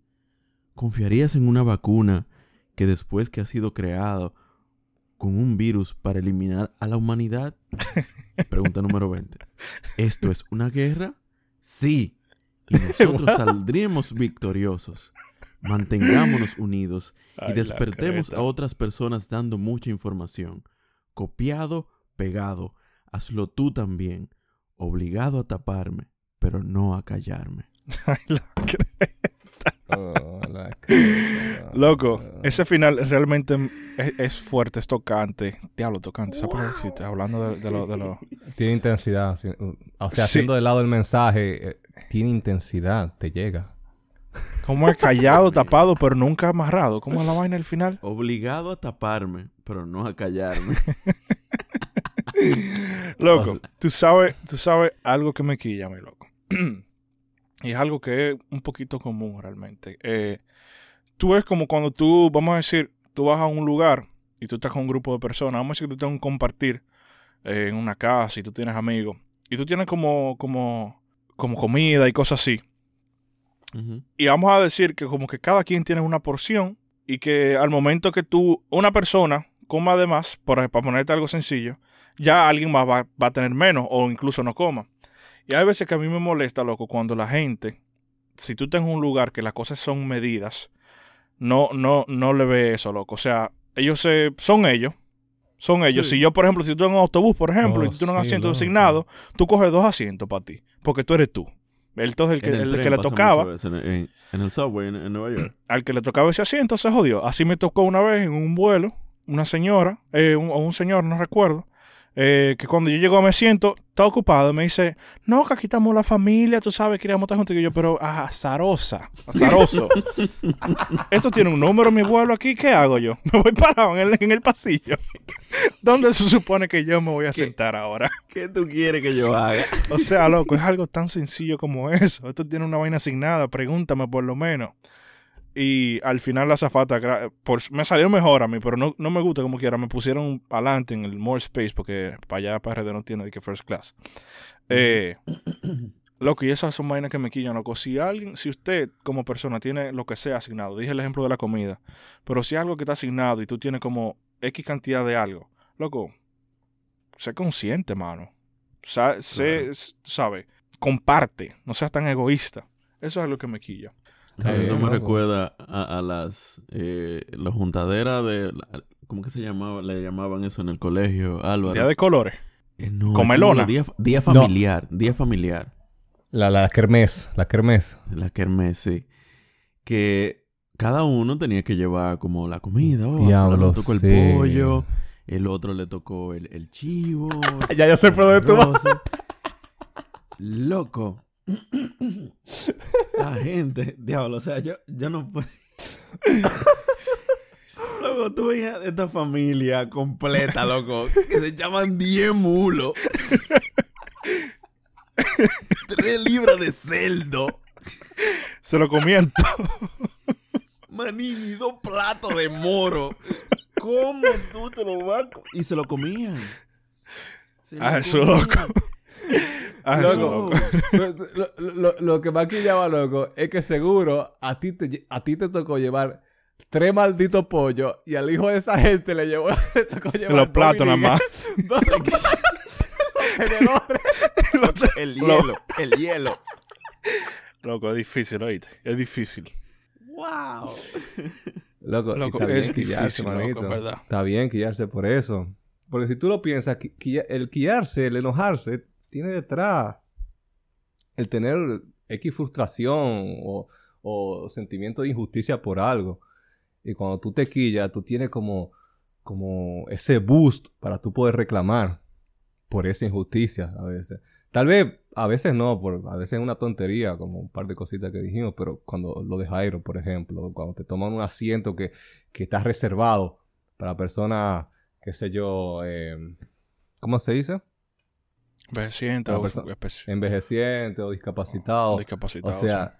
[SPEAKER 3] ¿Confiarías en una vacuna que después que ha sido creado con un virus para eliminar a la humanidad? *laughs* Pregunta número 20. ¿Esto es una guerra? Sí. Y *laughs* nosotros saldremos victoriosos. Mantengámonos unidos y
[SPEAKER 2] Ay,
[SPEAKER 3] despertemos a otras personas dando mucha información. Copiado, pegado. Hazlo tú también. Obligado a taparme, pero no a callarme. *laughs*
[SPEAKER 2] Ay, la creta.
[SPEAKER 1] Oh.
[SPEAKER 2] Loco, ese final realmente es, es fuerte, es tocante. Diablo, tocante. ¿Sabes por qué existe? Hablando de, de lo... De lo...
[SPEAKER 1] Tiene intensidad. sí. O sea,
[SPEAKER 2] Sí.
[SPEAKER 1] haciendo de lado el mensaje, eh, tiene intensidad, te llega.
[SPEAKER 2] ¿Cómo es callado, tapado, pero nunca amarrado? ¿Cómo es la vaina al final?
[SPEAKER 3] Obligado a taparme, pero no a callarme. *laughs*
[SPEAKER 2] Loco, tú sabes, tú sabes algo que me quilla, mi loco. *clears throat* y es algo que es un poquito común realmente. Eh, tú ves como cuando tú, vamos a decir, tú vas a un lugar y tú estás con un grupo de personas, vamos a decir que tú tienes un compartir eh, en una casa y tú tienes amigos y tú tienes como, como, como comida y cosas así. Y vamos a decir que como que cada quien tiene una porción y que al momento que tú, una persona coma de más, por, para ponerte algo sencillo, ya alguien más va, va a tener menos o incluso no coma. Y hay veces que a mí me molesta, loco, cuando la gente, si tú estás en un lugar que las cosas son medidas, no, no, no le ve eso, loco. O sea, ellos se, son ellos. Son ellos.
[SPEAKER 3] Sí.
[SPEAKER 2] Si yo, por ejemplo, si tú en un autobús, por ejemplo,
[SPEAKER 1] Oh,
[SPEAKER 2] y tú tienes un
[SPEAKER 1] sí,
[SPEAKER 2] asiento
[SPEAKER 1] loco.
[SPEAKER 2] designado, tú coges dos asientos para ti. Porque tú eres tú. Entonces, el que,
[SPEAKER 3] En
[SPEAKER 2] el
[SPEAKER 3] tren
[SPEAKER 2] que le tocaba,
[SPEAKER 3] En, en- en el subway en, en Nueva York. *clears throat*
[SPEAKER 2] al que le tocaba ese asiento se jodió. Así me tocó una vez en un vuelo, una señora, eh, un- o un señor, no recuerdo, eh, que cuando yo llego a mi asiento, está ocupado, me dice, no, que aquí estamos la familia, tú sabes, queríamos estar juntos. Y yo, pero ah, azarosa, azaroso. *laughs* Esto tiene un número mi vuelo aquí, ¿qué hago yo? *laughs* Me voy parado en el, en el pasillo. *laughs* ¿Dónde se supone que yo me voy a sentar ahora?
[SPEAKER 3] ¿Qué tú quieres que yo haga?
[SPEAKER 2] O sea, loco, es algo tan sencillo como eso. Esto tiene una vaina asignada, pregúntame por lo menos. Y al final la zafata, por, me salió mejor a mí, pero no, no me gusta como quiera. Me pusieron adelante en el More Space porque para allá para RD no tiene de que First Class. Eh, *clears throat* loco, y esas son vainas que me quillan, loco. Si alguien, si usted como persona tiene lo que sea asignado, dije el ejemplo de la comida, pero si algo que está asignado y tú tienes como X cantidad de algo. Loco, sé consciente, mano. Sa sé, sabe, comparte, no seas tan egoísta. Eso es lo que me quilla.
[SPEAKER 3] Eh, eso me recuerda a, las eh, la juntadera de ¿cómo que se llamaba? Le llamaban eso en el colegio, Álvaro.
[SPEAKER 2] Día de colores.
[SPEAKER 3] Eh, Comelona. Día, día familiar, día familiar.
[SPEAKER 1] La, la kermés, la kermés.
[SPEAKER 3] La kermés, sí. Que cada uno tenía que llevar como la comida. Oh,
[SPEAKER 1] Diablo, le
[SPEAKER 3] tocó el pollo, el otro le tocó el, el chivo. *laughs*
[SPEAKER 1] ya yo sé por dónde tú
[SPEAKER 3] Loco. La gente, diablo, o sea, yo, yo no puedo. Loco, tú veías esta familia completa, loco, que se llaman 10 mulos. Tres libras de celdo.
[SPEAKER 2] Se lo comían
[SPEAKER 3] Manini, dos platos de moro. ¿Cómo tú te lo vas Y se lo comían.
[SPEAKER 2] ah, eso loco.
[SPEAKER 1] Ah, loco. *laughs* Lo, lo, que me quillaba, loco, es que seguro a ti te, a ti te tocó llevar tres malditos pollos y al hijo de esa gente le, llevó, *laughs* le tocó llevar
[SPEAKER 2] los platos nada más. *laughs*
[SPEAKER 3] el hielo, el hielo.
[SPEAKER 2] Loco, es difícil, oíste. Es difícil.
[SPEAKER 3] Wow.
[SPEAKER 1] Loco, es difícil, manito. ¿verdad? Está bien quillarse por eso. Porque si tú lo piensas, el quillarse, el enojarse, tiene detrás el tener X frustración o, o sentimiento de injusticia por algo. Y cuando tú te quillas, tú tienes como, como ese boost para tú poder reclamar por esa injusticia a veces. Tal vez, a veces no, por, a veces es una tontería, como un par de cositas que dijimos, pero cuando lo de Jairo, por ejemplo, cuando te toman un asiento que, que está reservado para personas, qué sé yo, eh, ¿cómo se dice?
[SPEAKER 2] Envejeciente o,
[SPEAKER 1] envejeciente o discapacitado. O sea,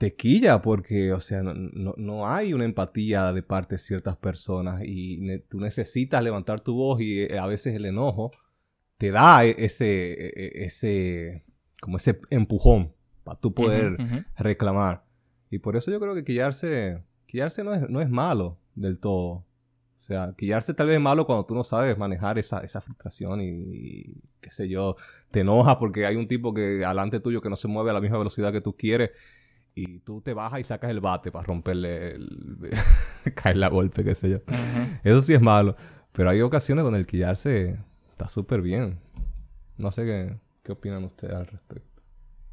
[SPEAKER 1] te quilla porque, o sea, no, no, hay una empatía de parte de ciertas personas y tú necesitas levantar tu voz y eh, a veces el enojo te da e, ese, e, e, ese, como ese empujón para tú poder reclamar. Y por eso yo creo que quillarse, quillarse no es, no es malo del todo. O sea, quillarse tal vez es malo cuando tú no sabes manejar esa, esa frustración y, qué sé yo, te enoja porque hay un tipo que alante tuyo que no se mueve a la misma velocidad que tú quieres y tú te bajas y sacas el bate para romperle el... *laughs* caer la golpe, qué sé yo. Eso sí es malo. Pero hay ocasiones donde el quillarse está súper bien. No sé qué, qué opinan ustedes al respecto.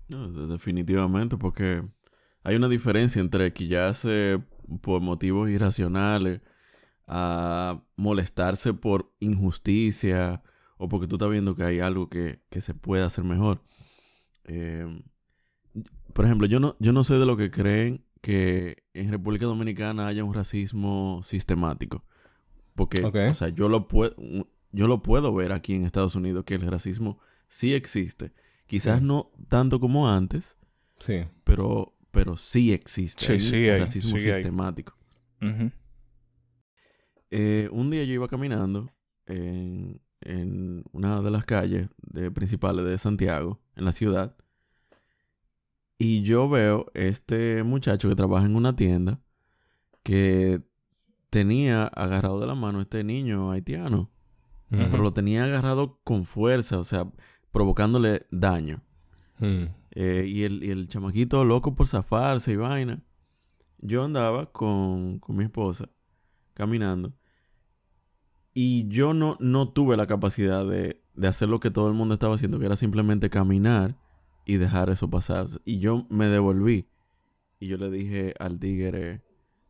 [SPEAKER 3] No, definitivamente, porque hay una diferencia entre quillarse por motivos irracionales a molestarse por injusticia o porque tú estás viendo que hay algo que, se puede hacer mejor. Em, por ejemplo, yo no, yo no sé de lo que creen que en República Dominicana haya un racismo sistemático. Porque, o sea, yo lo, puedo, yo lo puedo ver aquí en Estados Unidos, que el racismo sí existe. Quizás no tanto como antes,
[SPEAKER 1] sí.
[SPEAKER 3] pero, pero sí existe. Sí, sí, racismo sistemático. Eh, un día yo iba caminando en, una de las calles principales de Santiago, en la ciudad, y yo veo este muchacho que trabaja en una tienda que tenía agarrado de la mano a este niño haitiano, pero lo tenía agarrado con fuerza, o sea, provocándole daño.
[SPEAKER 1] Mm.
[SPEAKER 3] Eh, y, el, y, el, chamaquito loco por zafarse y vaina. Yo andaba con, con mi esposa caminando. Y yo no, no tuve la capacidad de, de, hacer lo que todo el mundo estaba haciendo, que era simplemente caminar y dejar eso pasar. Y yo me devolví. Y yo le dije al tigre,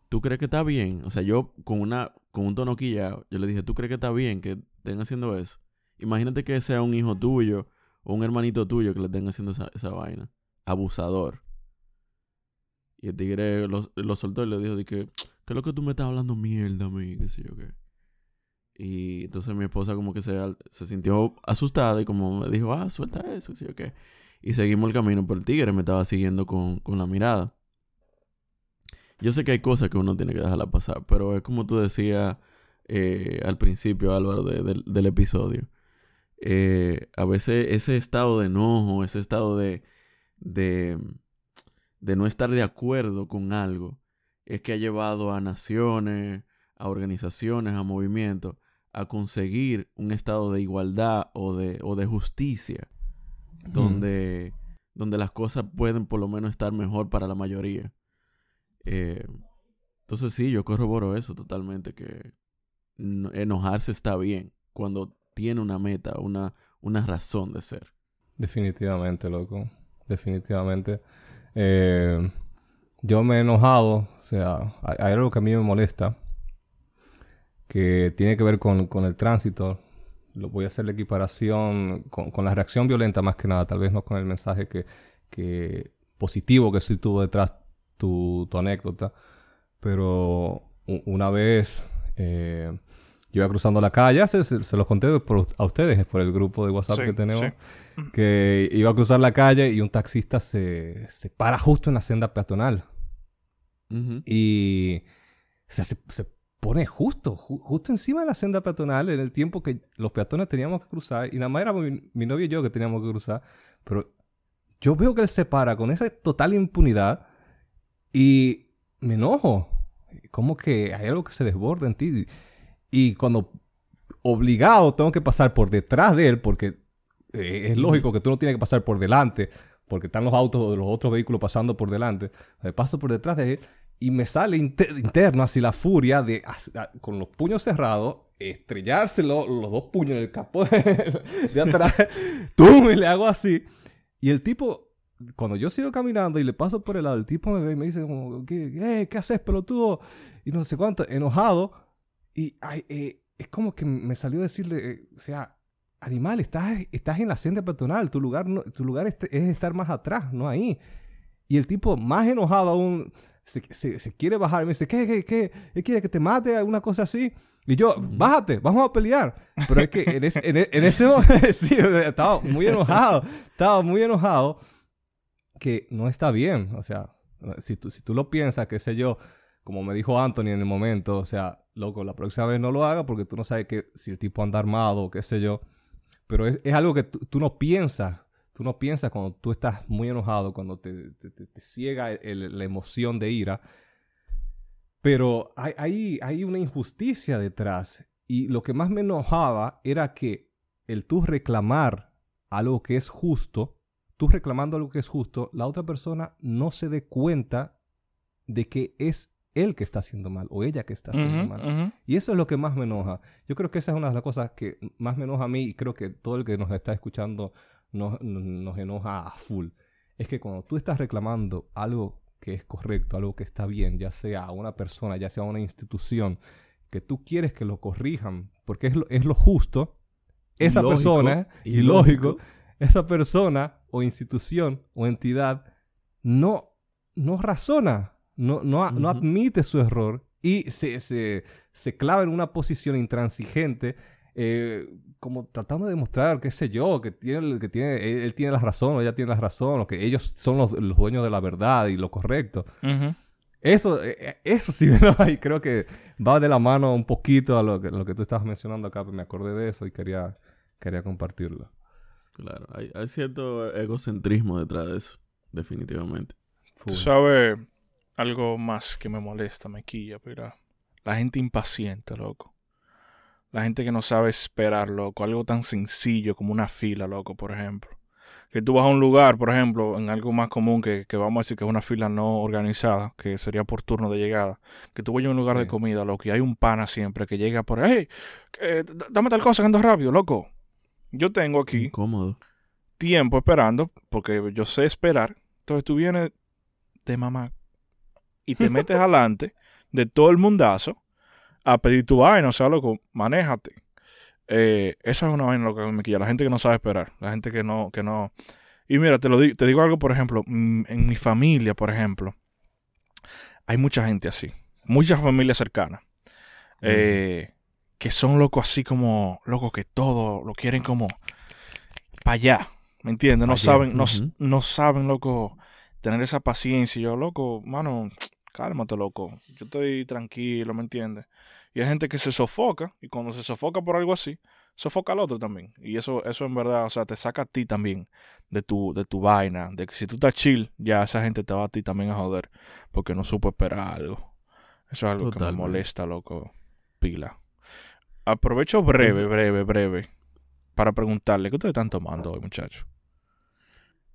[SPEAKER 3] ¿tú crees que está bien? O sea, yo con, una, con un tono quillado, yo le dije, ¿tú crees que está bien que estén haciendo eso? Imagínate que sea un hijo tuyo o un hermanito tuyo que le estén haciendo esa, esa vaina. Abusador. Y el tigre lo, lo soltó y le dijo, que, ¿qué lo que tú me estás hablando mierda a mí? ¿Qué sé yo qué? Y entonces mi esposa como que se, se sintió asustada y como me dijo, ah, suelta eso, ¿sí o qué? Y seguimos el camino, pero el tigre me estaba siguiendo con, con la mirada. Yo sé que hay cosas que uno tiene que dejarla pasar, pero es como tú decías eh, al principio, Álvaro, del episodio. Eh, a veces ese estado de enojo, ese estado de, de, de no estar de acuerdo con algo, es que ha llevado a naciones, a organizaciones, a movimientos, a conseguir un estado de igualdad o de, o de justicia, donde, donde las cosas pueden por lo menos estar mejor para la mayoría. Eh, entonces sí, yo corroboro eso totalmente, que enojarse está bien cuando tiene una meta, una, una razón de ser.
[SPEAKER 1] Definitivamente, loco. Definitivamente. Eh, yo me he enojado, o sea, hay, algo que a mí me molesta, que tiene que ver con, el tránsito. Lo voy a hacer la equiparación con, la reacción violenta más que nada, tal vez no con el mensaje que, positivo que sí tuvo detrás tu, anécdota. Pero una vez eh, yo iba cruzando la calle, se, se, los conté a ustedes por el grupo de WhatsApp que tenemos, que iba a cruzar la calle y un taxista se, se para justo en la senda peatonal. Y se, pone justo, justo encima de la senda peatonal en el tiempo que los peatones teníamos que cruzar. Y nada más era mi, mi novio y yo que teníamos que cruzar. Pero yo veo que él se para con esa total impunidad y me enojo. Como que hay algo que se desborda en ti. Y cuando obligado tengo que pasar por detrás de él, porque eh, es lógico que tú no tienes que pasar por delante, porque están los autos de los otros vehículos pasando por delante. Me paso por detrás de él y me sale interno así la furia de, con los puños cerrados, estrellárselo los dos puños en el capó *laughs* de, atrás. tú me le hago así. Y el tipo, cuando yo sigo caminando y le paso por el lado, el tipo me ve y me dice como, ¿qué, eh, ¿qué haces, pelotudo? Y no sé cuánto, enojado. Y eh, es como que me salió decirle, eh, o sea, animal, estás, estás en la senda peatonal, tu lugar, no, tu lugar es, estar más atrás, no ahí. Y el tipo, más enojado aún, se, se, quiere bajar me dice, ¿qué, qué, qué? ¿Él quiere que te mate? ¿Alguna cosa así? Y yo, bájate, vamos a pelear. Pero es que en ese, en, ese momento, *laughs* sí, estaba muy enojado, estaba muy enojado que no está bien. O sea, si tú, si tú lo piensas, qué sé yo, como me dijo Anthony en el momento, o sea, loco, la próxima vez no lo haga porque tú no sabes que si el tipo anda armado o qué sé yo. Pero es, algo que tú, no piensas. Tú no piensas cuando tú estás muy enojado, cuando te, ciega la emoción de ira. Pero hay, hay, una injusticia detrás. Y lo que más me enojaba era que el tú reclamar algo que es justo, tú reclamando algo que es justo, la otra persona no se dé cuenta de que es él que está haciendo mal o ella que está haciendo mal. Y eso es lo que más me enoja. Yo creo que esa es una de las cosas que más me enoja a mí y creo que todo el que nos está escuchando nos, nos enoja a full. Es que cuando tú estás reclamando algo que es correcto, algo que está bien, ya sea a una persona, ya sea a una institución, que tú quieres que lo corrijan porque es lo, es lo justo, esa persona, y lógico, esa persona o institución o entidad no, no razona no, no, no admite su error y se, se, se, clava en una posición intransigente, eh, como tratando de demostrar, qué sé yo, que, tiene, que tiene, él, tiene la razón o ella tiene la razón, o que ellos son los, dueños de la verdad y lo correcto. Eso, eh, eh, eso sí *laughs* y creo que va de la mano un poquito a lo que, lo que tú estabas mencionando acá, me acordé de eso y quería, quería compartirlo.
[SPEAKER 3] Claro, hay, hay cierto egocentrismo detrás de eso, definitivamente.
[SPEAKER 2] Tú sabes, algo más que me molesta, me quilla, pero la gente impaciente, loco. La gente que no sabe esperar, loco. Algo tan sencillo como una fila, loco, por ejemplo. Que tú vas a un lugar, por ejemplo, en algo más común que, vamos a decir que es una fila no organizada, que sería por turno de llegada. Que tú vayas a un lugar de comida, loco, y hay un pana siempre que llega por ahí. Hey, dame tal cosa, ando rápido, loco. Yo tengo aquí.
[SPEAKER 3] Incómodo.
[SPEAKER 2] Tiempo esperando, porque yo sé esperar. Entonces tú vienes de mamá y te metes adelante de todo el mundazo a pedir tu vaina, o sea, loco, manéjate. Eh, esa es una vaina lo que me quilla. La gente que no sabe esperar, la gente que no, que no. Y mira, te lo digo, te digo algo, por ejemplo, mm, en mi familia, por ejemplo, hay mucha gente así, muchas familias cercanas, eh, que son locos así como, locos que todo lo quieren como para allá, ¿me entiendes? No saben, no, no saben, loco, tener esa paciencia. Y yo, loco, mano, cálmate, loco. Yo estoy tranquilo, ¿me entiendes? Y hay gente que se sofoca, y cuando se sofoca por algo así, sofoca al otro también. Y eso, eso en verdad, o sea, te saca a ti también de tu, de tu vaina. De que si tú estás chill, ya esa gente te va a ti también a joder. Porque no supo esperar algo. Eso es algo que me molesta, loco. pila. Aprovecho breve, breve, breve, para preguntarle, ¿qué ustedes están tomando hoy, muchachos?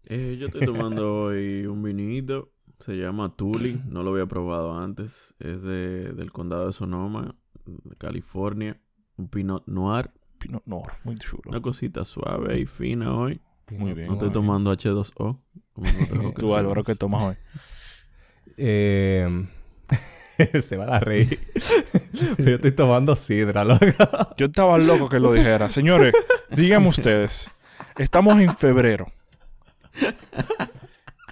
[SPEAKER 3] Eh, yo estoy tomando *laughs* hoy un vinito. Se llama Tuli. No lo había probado antes. Es de, del condado de Sonoma, de California. Un Pinot Noir.
[SPEAKER 2] Pinot Noir, muy chulo.
[SPEAKER 3] Una cosita suave y fina hoy.
[SPEAKER 2] Muy bien.
[SPEAKER 3] No estoy tomando H2O. Como. *laughs*
[SPEAKER 2] Tú. Álvaro, ¿qué tomas hoy?
[SPEAKER 1] Eh, *laughs* se van a reír. Pero yo estoy tomando sidra, loco.
[SPEAKER 2] Yo estaba loco que lo dijera. Señores, díganme *laughs* ustedes. Estamos en febrero.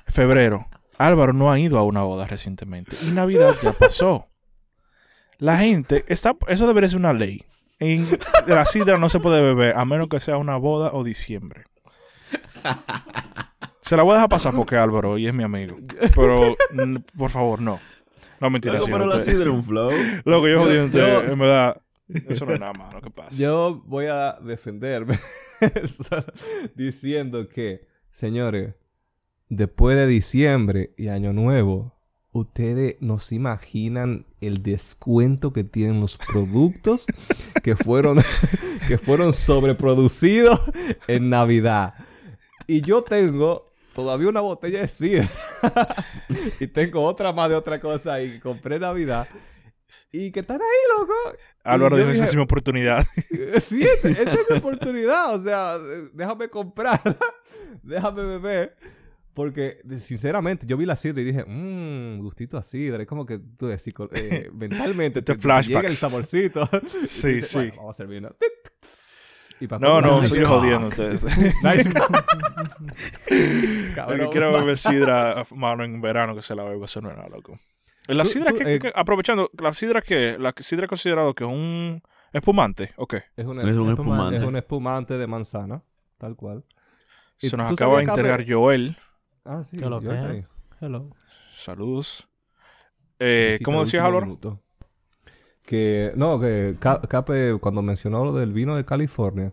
[SPEAKER 2] Febrero. Álvaro no ha ido a una boda recientemente. Y Navidad ya pasó. La gente está... Eso debería ser una ley. En la sidra no se puede beber a menos que sea una boda o diciembre. Se la voy a dejar pasar porque Álvaro y es mi amigo. Pero, por favor, no. No, mentira.
[SPEAKER 3] Loco, pero la sidra un flow.
[SPEAKER 2] Loco, yo
[SPEAKER 1] Yo-
[SPEAKER 2] jodiendo.
[SPEAKER 1] yo-
[SPEAKER 2] En verdad, eso no es nada, mano. ¿Qué pasa?
[SPEAKER 1] Yo voy a defenderme *laughs* diciendo que, señores, después de diciembre y Año Nuevo, ustedes no se imaginan el descuento que tienen los productos *laughs* que fueron, *laughs* que fueron sobreproducidos en Navidad. Y yo tengo todavía una botella de sidra. *laughs* y tengo otra más de otra cosa ahí que compré en Navidad. Y que están ahí, loco.
[SPEAKER 2] Álvaro dijo, esa
[SPEAKER 1] dije,
[SPEAKER 2] es mi oportunidad.
[SPEAKER 1] Sí, esta esta es mi oportunidad. O sea, eh, déjame comprar. déjame beber. Porque, sinceramente, yo vi la sidra y dije, mmm, gustito a sidra. Es como que tú ves, psico- eh, *laughs* mentalmente
[SPEAKER 2] Te
[SPEAKER 1] te, llega el saborcito. *laughs*
[SPEAKER 2] Sí, *laughs*
[SPEAKER 1] Y dices,
[SPEAKER 2] sí.
[SPEAKER 1] "Bueno, vamos a servirnos. Y para
[SPEAKER 2] No, no, estoy jodiendo ustedes.
[SPEAKER 1] Nice. Cabrón.
[SPEAKER 2] que quiero beber sidra, mano, en verano que se la beba, eso no es nada, loco. La
[SPEAKER 1] Tú-
[SPEAKER 2] sidra
[SPEAKER 1] tú,
[SPEAKER 2] que,
[SPEAKER 1] eh,
[SPEAKER 2] que- aprovechando, la sidra que, la sidra considerado que es un espumante, ok.
[SPEAKER 1] Es, una-
[SPEAKER 3] Es un
[SPEAKER 1] es
[SPEAKER 3] espumante.
[SPEAKER 1] un espumante de manzana, tal cual. ¿Y
[SPEAKER 2] Se nos acaba de
[SPEAKER 1] Ape-
[SPEAKER 2] Joel.
[SPEAKER 1] Ah, sí.
[SPEAKER 4] ¿Qué lo
[SPEAKER 1] yo
[SPEAKER 4] que. Hello.
[SPEAKER 2] Saludos. Eh, ¿Cómo
[SPEAKER 1] de
[SPEAKER 2] decías, Álvaro?
[SPEAKER 1] Que, no, que Ca- Cape, cuando mencionó lo del vino de California,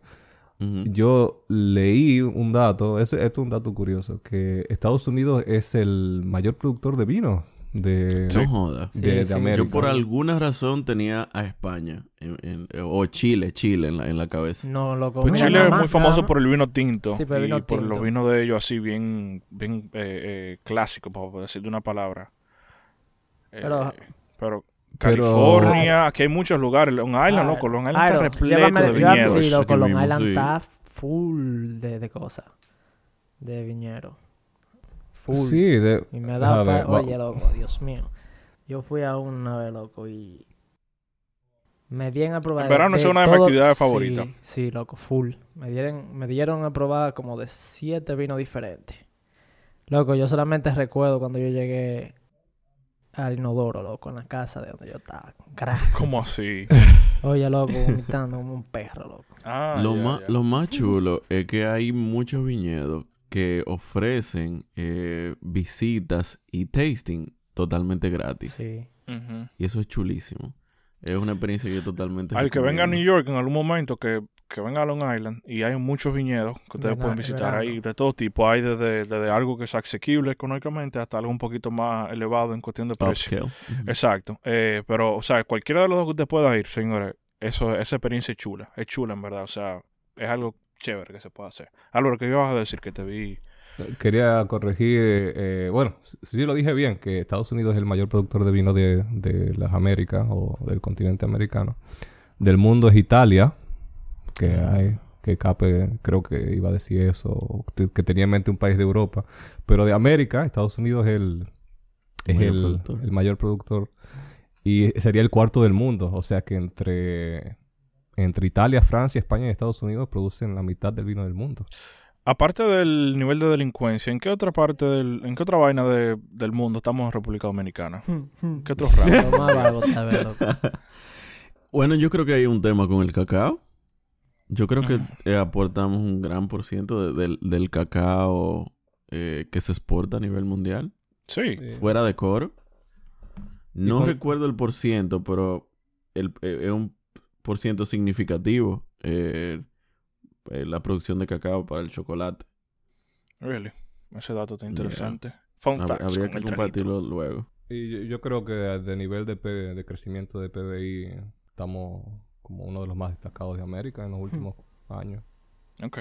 [SPEAKER 3] Ujú.
[SPEAKER 1] yo leí un dato, ese- esto es un dato curioso, que Estados Unidos es el mayor productor de vino de,
[SPEAKER 3] No jodas.
[SPEAKER 1] de, de
[SPEAKER 4] Sí, sí.
[SPEAKER 1] América.
[SPEAKER 3] Yo por alguna razón tenía a España en- en- o Chile, Chile en la, en la cabeza.
[SPEAKER 4] No, loco.
[SPEAKER 2] Pues Chile es muy famoso por el vino tinto.
[SPEAKER 4] Sí,
[SPEAKER 2] y
[SPEAKER 4] vino
[SPEAKER 2] por
[SPEAKER 4] tinto.
[SPEAKER 2] los vinos de ellos así bien, bien eh, eh, clásicos, por decir de una palabra. Eh,
[SPEAKER 4] Pero-
[SPEAKER 2] pero
[SPEAKER 1] Pero-
[SPEAKER 2] California, aquí hay muchos lugares. Long Island,
[SPEAKER 4] Ah,
[SPEAKER 2] loco. Long Island está repleto
[SPEAKER 4] llévame-
[SPEAKER 2] de
[SPEAKER 4] llévame-
[SPEAKER 2] viñedos.
[SPEAKER 4] Sí, loco,
[SPEAKER 3] Aquí
[SPEAKER 4] Long Island
[SPEAKER 3] sí.
[SPEAKER 4] está full de, de cosas. De viñero. Full.
[SPEAKER 1] Sí, de,
[SPEAKER 4] Y me da
[SPEAKER 1] A ver,
[SPEAKER 4] Oye, loco, Dios mío. Yo fui a una vez, loco, y... Me dieron a probar...
[SPEAKER 2] En verano es una de mis actividades favoritas.
[SPEAKER 4] Sí, loco, full. Me dieron, me dieron a probar como de siete vinos diferentes. Loco, yo solamente recuerdo cuando yo llegué al inodoro, loco, en la casa de donde yo estaba. Carajo.
[SPEAKER 2] ¿Cómo así? *laughs*
[SPEAKER 4] Oye, loco, vomitando como un perro, loco.
[SPEAKER 2] Ah,
[SPEAKER 3] lo,
[SPEAKER 2] ya.
[SPEAKER 3] lo más chulo es que hay muchos viñedos que ofrecen eh, visitas y tasting totalmente gratis.
[SPEAKER 4] Sí.
[SPEAKER 3] Y eso es chulísimo. Es una experiencia que yo totalmente
[SPEAKER 2] Al que venga a New. York en algún momento, que, que venga a Long Island y hay muchos viñedos que ustedes pueden visitar
[SPEAKER 4] verano.
[SPEAKER 2] ahí de todo tipo. Hay desde, desde algo que es asequible económicamente hasta algo un poquito más elevado en cuestión de precio. Exacto. Eh, pero, o sea, cualquiera de los dos que usted pueda ir, señores, eso, esa experiencia es chula. Es chula, en verdad. O sea, es algo chévere que se puede hacer. Álvaro, ¿qué ibas a decir? Que te vi...
[SPEAKER 1] quería corregir, eh, bueno, si si lo dije bien, que Estados Unidos es el mayor productor de vino de, de las Américas o del continente americano. Del mundo es Italia, que hay, que Cape creo que iba a decir eso, que tenía en mente un país de Europa. Pero de América, Estados Unidos es el, es
[SPEAKER 3] Mayor
[SPEAKER 1] el,
[SPEAKER 3] productor.
[SPEAKER 1] el mayor productor. Y sería el cuarto del mundo. O sea que entre, entre Italia, Francia, España y Estados Unidos producen la mitad del vino del mundo.
[SPEAKER 2] Aparte del nivel de delincuencia, ¿en qué otra parte del... ¿En qué otra vaina de- del mundo estamos en República Dominicana? ¿Qué otros ramos? *laughs*
[SPEAKER 3] Bueno, yo creo que hay un tema con el cacao. Yo creo que eh, aportamos un gran por ciento de- del, del cacao eh, que se exporta a nivel mundial.
[SPEAKER 2] Sí.
[SPEAKER 3] Fuera de coro. No recuerdo el por ciento, pero el, eh, es un por ciento significativo eh, eh, la producción de cacao para el chocolate.
[SPEAKER 2] Really. Ese dato está
[SPEAKER 3] Yeah.
[SPEAKER 2] interesante. Fun
[SPEAKER 3] Hab-
[SPEAKER 2] facts
[SPEAKER 3] habría
[SPEAKER 2] con
[SPEAKER 3] que compartirlo luego.
[SPEAKER 1] Y yo, yo creo que de nivel de, P- de crecimiento de PBI, estamos como uno de los más destacados de América en los últimos años.
[SPEAKER 2] Ok.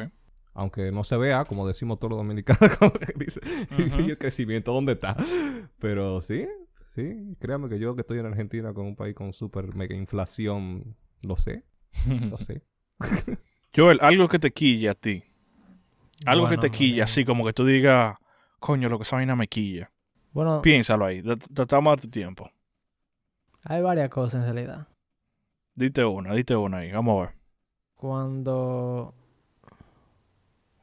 [SPEAKER 1] Aunque no se vea, como decimos todos los dominicanos, *laughs* como que dice,
[SPEAKER 2] Ujú.
[SPEAKER 1] y el crecimiento, ¿dónde está? Pero sí, sí, créame que yo que estoy en Argentina con un país con súper mega inflación, lo sé, lo sé. *laughs*
[SPEAKER 2] Joel, algo que te quilla a ti. Algo que te quilla, así como que tú digas, coño, lo que esa vaina me quilla.
[SPEAKER 4] Bueno,
[SPEAKER 2] Piénsalo ahí, tratamos de tu tiempo.
[SPEAKER 4] hay varias cosas en realidad.
[SPEAKER 2] Dite una, dite una ahí, vamos a ver.
[SPEAKER 4] Cuando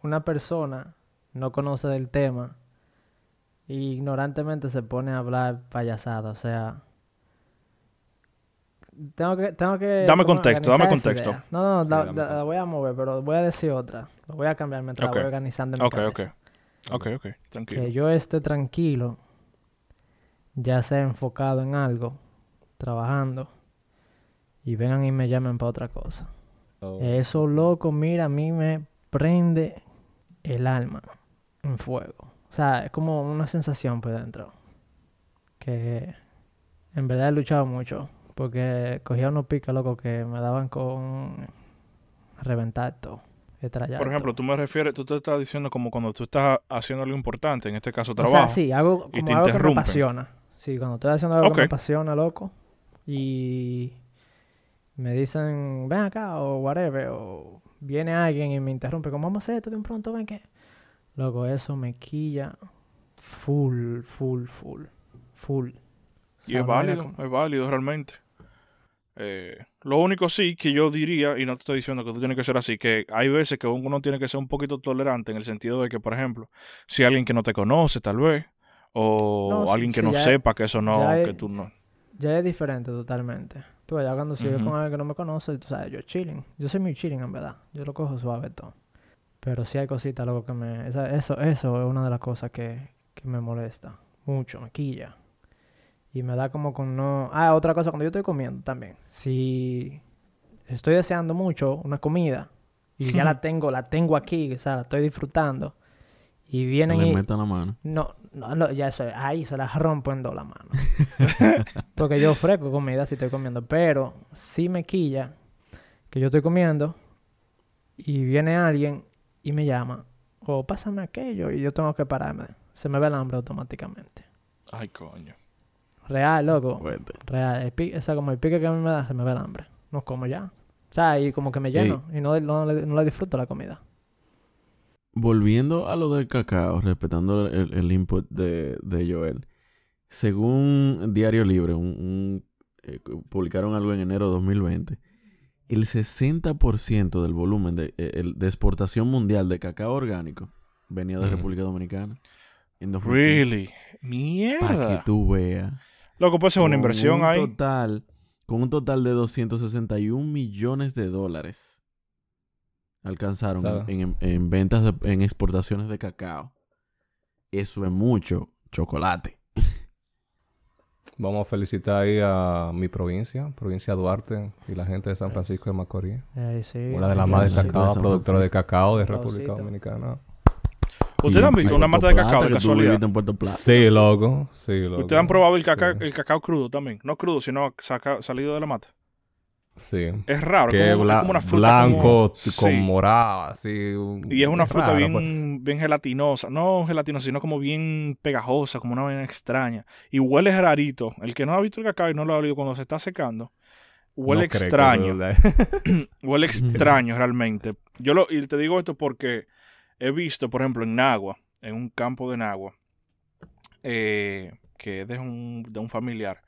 [SPEAKER 4] una persona no conoce del tema e ignorantemente se pone a hablar payasada, o sea... Tengo que, tengo que
[SPEAKER 2] Dame contexto, dame contexto.
[SPEAKER 4] idea. No, no,
[SPEAKER 1] Sí,
[SPEAKER 4] la,
[SPEAKER 1] dame
[SPEAKER 4] la- la voy a mover, pero voy a decir otra. Lo voy a cambiar mientras
[SPEAKER 2] Ok.
[SPEAKER 4] la voy organizando en mi
[SPEAKER 2] Ok, ok. Ok, ok, tranquilo.
[SPEAKER 4] Que yo esté tranquilo, ya sea enfocado en algo, trabajando, y vengan y me llamen para otra cosa.
[SPEAKER 1] Oh.
[SPEAKER 4] Eso, loco, mira, a mí me prende el alma en fuego. O sea, es como una sensación por dentro. Que en verdad he luchado mucho. Porque cogía unos picas, loco, que me daban con reventar todo. estrellar
[SPEAKER 2] Por ejemplo,
[SPEAKER 4] todo.
[SPEAKER 2] tú me refieres, tú te estás diciendo como cuando tú estás haciendo algo importante, en este caso
[SPEAKER 4] O
[SPEAKER 2] trabajo.
[SPEAKER 4] sea, sí, hago
[SPEAKER 2] y
[SPEAKER 4] como
[SPEAKER 2] te
[SPEAKER 4] algo que me apasiona. Sí, cuando estoy haciendo algo que me apasiona, loco. Y me dicen, ven acá o whatever. O viene alguien y me interrumpe, como vamos a hacer esto de un pronto, ven que. Loco, eso me quilla full, full, full, full. O
[SPEAKER 2] Y es válido,
[SPEAKER 4] como-
[SPEAKER 2] es válido realmente. Eh, lo único sí que yo diría, y no te estoy diciendo que tú tienes que ser así, que hay veces que uno tiene que ser un poquito tolerante en el sentido de que, por ejemplo, si alguien que no te conoce, tal vez, o
[SPEAKER 4] No, sí,
[SPEAKER 2] alguien que
[SPEAKER 4] sí,
[SPEAKER 2] no sepa que eso no,
[SPEAKER 4] ya es-
[SPEAKER 2] que tú no.
[SPEAKER 4] Ya es diferente totalmente. Tú, ya cuando sigo
[SPEAKER 2] Ujú.
[SPEAKER 4] con alguien que no me conoce, tú sabes, yo chilling. Yo soy muy chilling, en verdad. Yo lo cojo suave todo. Pero sí hay cositas, loco, que me... esa- eso, eso es una de las cosas que, que me molesta. Mucho, me quilla. Y me da como con no... Ah, otra cosa, cuando yo estoy comiendo también. Si estoy deseando mucho una comida y ya la *laughs* tengo, la tengo aquí, o sea, la estoy disfrutando. Y vienen
[SPEAKER 3] le
[SPEAKER 4] y...
[SPEAKER 3] metan la mano.
[SPEAKER 4] No, no, no, ya eso, ahí se las rompo en dos la mano. *laughs* Porque yo ofrezco comida si estoy comiendo, pero sí me quilla que yo estoy comiendo y viene alguien y me llama, o pásame aquello y yo tengo que pararme. Se me ve el hambre automáticamente.
[SPEAKER 2] Ay, coño.
[SPEAKER 4] Real, loco.
[SPEAKER 3] Fuerte.
[SPEAKER 4] Real. El pi- o sea, como el pique que a mí me da, se me ve el hambre. No como ya. O sea, y como que me lleno y no, no, le- no le disfruto la comida.
[SPEAKER 3] Volviendo a lo del cacao, respetando el, el input de, de Joel. Según Diario Libre, un, un- eh, publicaron algo en enero de 2020. El 60% del volumen de, eh, el- de exportación mundial de cacao orgánico venía de
[SPEAKER 1] Ujú.
[SPEAKER 3] República Dominicana. En 2015.
[SPEAKER 2] Really?
[SPEAKER 3] Para que
[SPEAKER 2] Mierda.
[SPEAKER 3] tú veas.
[SPEAKER 2] Loco, puede ser una
[SPEAKER 3] Con
[SPEAKER 2] inversión
[SPEAKER 3] un
[SPEAKER 2] ahí.
[SPEAKER 3] Total, con un total de 261 millones de dólares. Alcanzaron en, en- en ventas, de- en exportaciones de cacao. Eso es mucho chocolate.
[SPEAKER 1] Vamos a felicitar ahí a mi provincia, provincia Duarte, y la gente de San Francisco de Macorís.
[SPEAKER 4] Sí.
[SPEAKER 1] Una de las
[SPEAKER 3] sí,
[SPEAKER 1] más
[SPEAKER 3] sí, sí,
[SPEAKER 1] destacadas
[SPEAKER 3] San
[SPEAKER 1] productoras de cacao de. República Dominicana.
[SPEAKER 2] ¿Ustedes han visto una mata de cacao de casualidad?
[SPEAKER 3] viviste en Puerto Plata.
[SPEAKER 1] Sí, loco. Sí, loco.
[SPEAKER 2] ¿Ustedes han probado el cacao,
[SPEAKER 1] Sí.
[SPEAKER 2] el cacao crudo también? No crudo, sino saca- salido de la mata.
[SPEAKER 1] Sí.
[SPEAKER 2] Es raro,
[SPEAKER 1] Que
[SPEAKER 2] como,
[SPEAKER 1] bla-
[SPEAKER 2] como una fruta
[SPEAKER 1] blanco
[SPEAKER 2] como-
[SPEAKER 1] con
[SPEAKER 2] Sí.
[SPEAKER 1] morado, así.
[SPEAKER 2] Y es una fruta
[SPEAKER 1] raro,
[SPEAKER 2] bien,
[SPEAKER 1] pues.
[SPEAKER 2] bien gelatinosa. No gelatinosa, sino como bien pegajosa, como una vaina extraña. Y huele rarito. El que no ha visto el cacao y no lo ha olido cuando se está secando, huele
[SPEAKER 1] No
[SPEAKER 2] extraño. *clears throat* Huele extraño realmente. Yo lo, y te digo esto porque he visto, por ejemplo, en Nagua, en un campo de Nagua, eh, que es de un, de un familiar,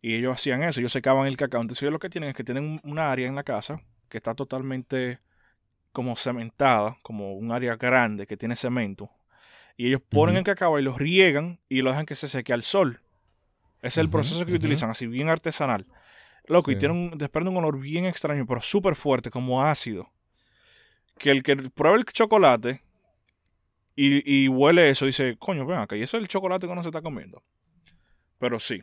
[SPEAKER 2] y ellos hacían eso, ellos secaban el cacao. Entonces ellos lo que tienen es que tienen un, un área en la casa que está totalmente como cementada, como un área grande que tiene cemento. Y ellos ponen el cacao y lo riegan y lo dejan que se seque al sol. Ese es el proceso que utilizan, así bien artesanal. Loco, y
[SPEAKER 1] Sí.
[SPEAKER 2] tiene un, desprende un olor bien extraño, pero súper fuerte, como ácido. Que el que prueba el chocolate y, y huele eso, dice, coño, ven acá, y eso es el chocolate que uno se está comiendo. Pero sí,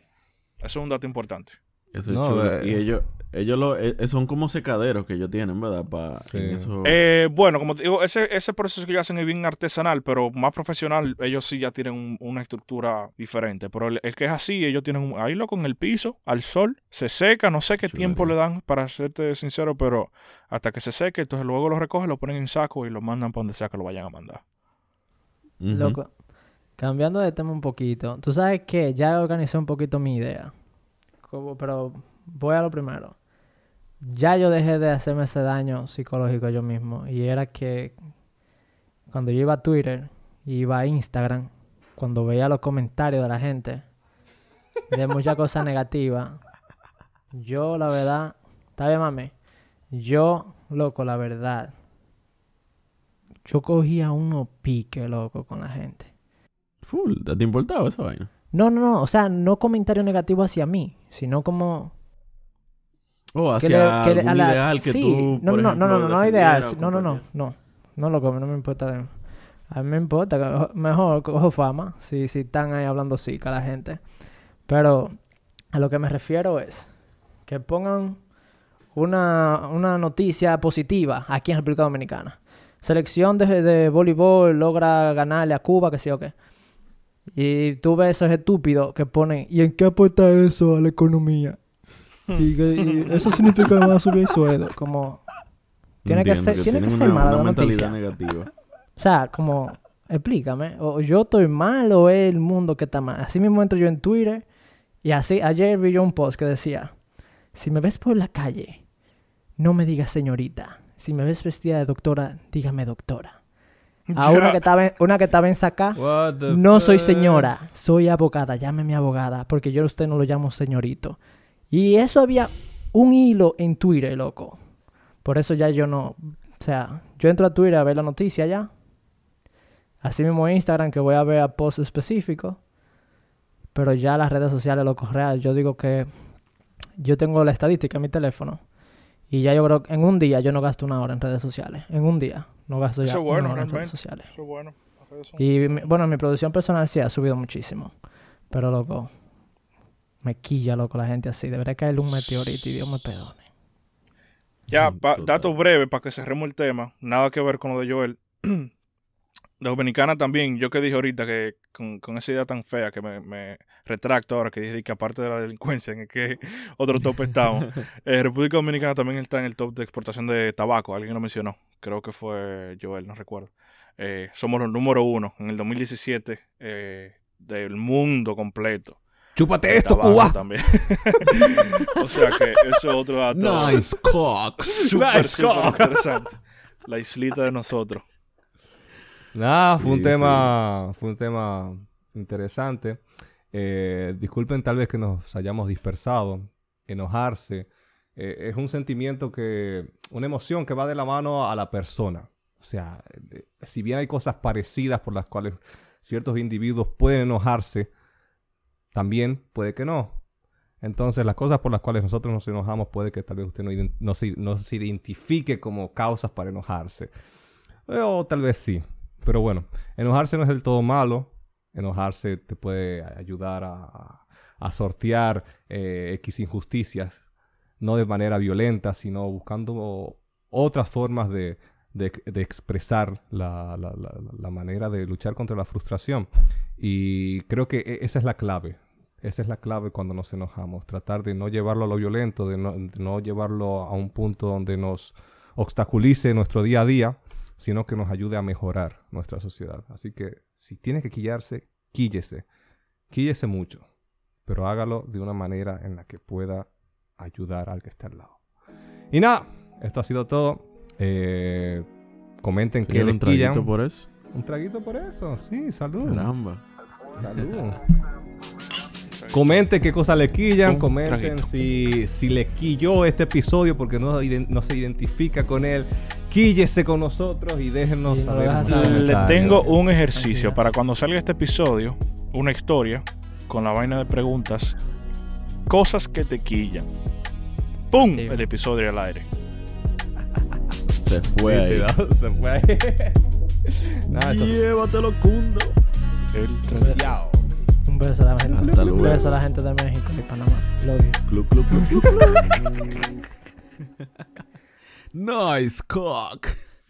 [SPEAKER 2] eso es un dato importante.
[SPEAKER 3] Eso es
[SPEAKER 1] No,
[SPEAKER 3] chulo.
[SPEAKER 1] eh.
[SPEAKER 3] Y ellos, Ellos lo, eh, son como secaderos que ellos tienen, ¿verdad? Para
[SPEAKER 1] Sí.
[SPEAKER 3] eso.
[SPEAKER 2] Eh, bueno, como te digo, ese, ese proceso que ellos hacen es bien artesanal, pero más profesional, ellos sí ya tienen un- una estructura diferente. Pero el, el que es así, ellos tienen un, ahí loco en el piso, al sol, se seca, no sé qué tiempo le dan, para serte sincero, pero hasta que se seque, entonces luego lo recogen, lo ponen en saco y lo mandan para donde sea que lo vayan a mandar.
[SPEAKER 4] Loco, cambiando de tema un poquito, tú sabes que ya organizé un poquito mi idea, Como- pero voy a lo primero. Ya yo dejé de hacerme ese daño psicológico yo mismo y era que cuando yo iba a Twitter, iba a Instagram, cuando veía los comentarios de la gente de muchas cosas negativas, yo la verdad, está bien mami, yo, loco, la verdad, yo cogía unos piques, loco, con la gente.
[SPEAKER 3] Full, ¿te importaba esa vaina?
[SPEAKER 4] No, no, no. O sea, no comentario negativo hacia mí, sino como.
[SPEAKER 3] O
[SPEAKER 4] que
[SPEAKER 3] hacia algún ideal que tú,
[SPEAKER 4] No, no, no, no, no, no, ideal. No, no, no, no. No, loco, no me importa. A mí me importa. Mejor cojo fama si, si están ahí hablando a la gente. Pero a lo que me refiero es que pongan una, una noticia positiva aquí en República Dominicana. Selección de, de voleibol logra ganarle a Cuba, que sí o qué. Y tú ves esos estúpidos que ponen, ¿y en qué aporta eso a la economía? Y, que- y eso significa que van a subir el sueldo. Como, Tiene que ser- tiene que ser
[SPEAKER 3] una,
[SPEAKER 4] mala
[SPEAKER 3] una mentalidad
[SPEAKER 4] noticia.
[SPEAKER 3] negativa.
[SPEAKER 4] o sea, como, explícame, o yo estoy mal o es el mundo que está mal. Así mismo entro yo en Twitter y así, ayer vi yo un post que decía, si me ves por la calle, no me digas señorita. Si me ves vestida de doctora, dígame doctora. A una
[SPEAKER 2] Ya.
[SPEAKER 4] que estaba en, una que estaba en saca, no soy señora, soy abogada, llámeme abogada, porque yo a usted no lo llamo señorito. Y eso había un hilo en Twitter, loco. Por eso ya yo no, o sea, yo entro a Twitter a ver la noticia ya. Así mismo en Instagram que voy a ver a posts específicos. Pero ya las redes sociales, loco, real. Yo digo que yo tengo la estadística en mi teléfono. Y ya yo creo que en un día yo no gasto una hora en redes sociales. En un día no gasto ya
[SPEAKER 2] Eso es bueno,
[SPEAKER 4] una hora en redes
[SPEAKER 2] realmente.
[SPEAKER 4] sociales.
[SPEAKER 2] Eso es bueno. Redes
[SPEAKER 4] Y mi- bueno, mi producción personal sí ha subido muchísimo. Pero loco, me quilla loco la gente así. Debería caerle un meteorito y Dios me perdone.
[SPEAKER 2] Ya, pa-
[SPEAKER 3] total.
[SPEAKER 2] dato breve para que cerremos el tema. Nada que ver con lo de Joel. *clears throat* Dominicana también, yo que dije ahorita que con, con esa idea tan fea que me, me retracto ahora, que dije que aparte de la delincuencia, en el que *laughs* otro top estamos, *laughs* eh, República Dominicana también está en el top de exportación de tabaco, alguien lo mencionó, creo que fue Joel, no recuerdo. Eh, somos los número uno en el 2017 eh, del mundo completo.
[SPEAKER 1] Chúpate esto, Cuba.
[SPEAKER 2] También. *laughs* o sea que eso es otro dato.
[SPEAKER 3] Nice cocks.
[SPEAKER 2] Súper,
[SPEAKER 1] Nice cock.
[SPEAKER 2] interesante. La islita de nosotros.
[SPEAKER 1] Nada, fue un
[SPEAKER 3] Sí,
[SPEAKER 1] tema, fue un tema interesante. Eh, disculpen tal vez que nos hayamos dispersado. Enojarse eh, es un sentimiento que, una emoción que va de la mano a la persona. O sea, eh, si bien hay cosas parecidas por las cuales ciertos individuos pueden enojarse, también puede que no. Entonces, las cosas por las cuales nosotros nos enojamos puede que tal vez usted no, se, no se identifique como causas para enojarse. O tal vez sí. Pero bueno, enojarse no es del todo malo. Enojarse te puede ayudar a, sortear eh, X injusticias. No de manera violenta, sino buscando otras formas de, de- expresar la- la manera de luchar contra la frustración. Y creo que e- esa es la clave. Esa es la clave cuando nos enojamos. Tratar de no llevarlo a lo violento, de no, de no llevarlo a un punto donde nos obstaculice nuestro día a día, sino que nos ayude a mejorar nuestra sociedad. Así que si tiene que quillarse, quíllese. Quíllese mucho, pero hágalo de una manera en la que pueda ayudar al que está al lado. Y nada, esto ha sido todo. Eh, comenten qué
[SPEAKER 3] Señor,
[SPEAKER 1] les
[SPEAKER 3] un traguito
[SPEAKER 1] quillan.
[SPEAKER 3] por eso.
[SPEAKER 1] Un traguito por eso, sí, salud.
[SPEAKER 3] Caramba.
[SPEAKER 1] Salud. *laughs* Comenten qué cosas le quillan, comenten si, si le quilló este episodio porque no, no se identifica con él. Quíllese con nosotros y déjenos
[SPEAKER 4] Y
[SPEAKER 1] saber.
[SPEAKER 2] Le tengo un ejercicio
[SPEAKER 4] Tranquila.
[SPEAKER 2] para cuando salga este episodio, una historia con la vaina de preguntas, cosas que te quillan. ¡Pum!
[SPEAKER 4] Sí.
[SPEAKER 2] El episodio al aire.
[SPEAKER 3] Se fue
[SPEAKER 1] Sí,
[SPEAKER 3] ahí.
[SPEAKER 1] cuidado, se fue ahí. *laughs* Nada,
[SPEAKER 3] Llévatelo, cundo.
[SPEAKER 2] El.
[SPEAKER 4] Un beso a la gente.
[SPEAKER 3] Hasta
[SPEAKER 4] Un beso a la gente de México y Panamá. Love you.
[SPEAKER 3] Club, club, club, club, club. *laughs* Nice cock.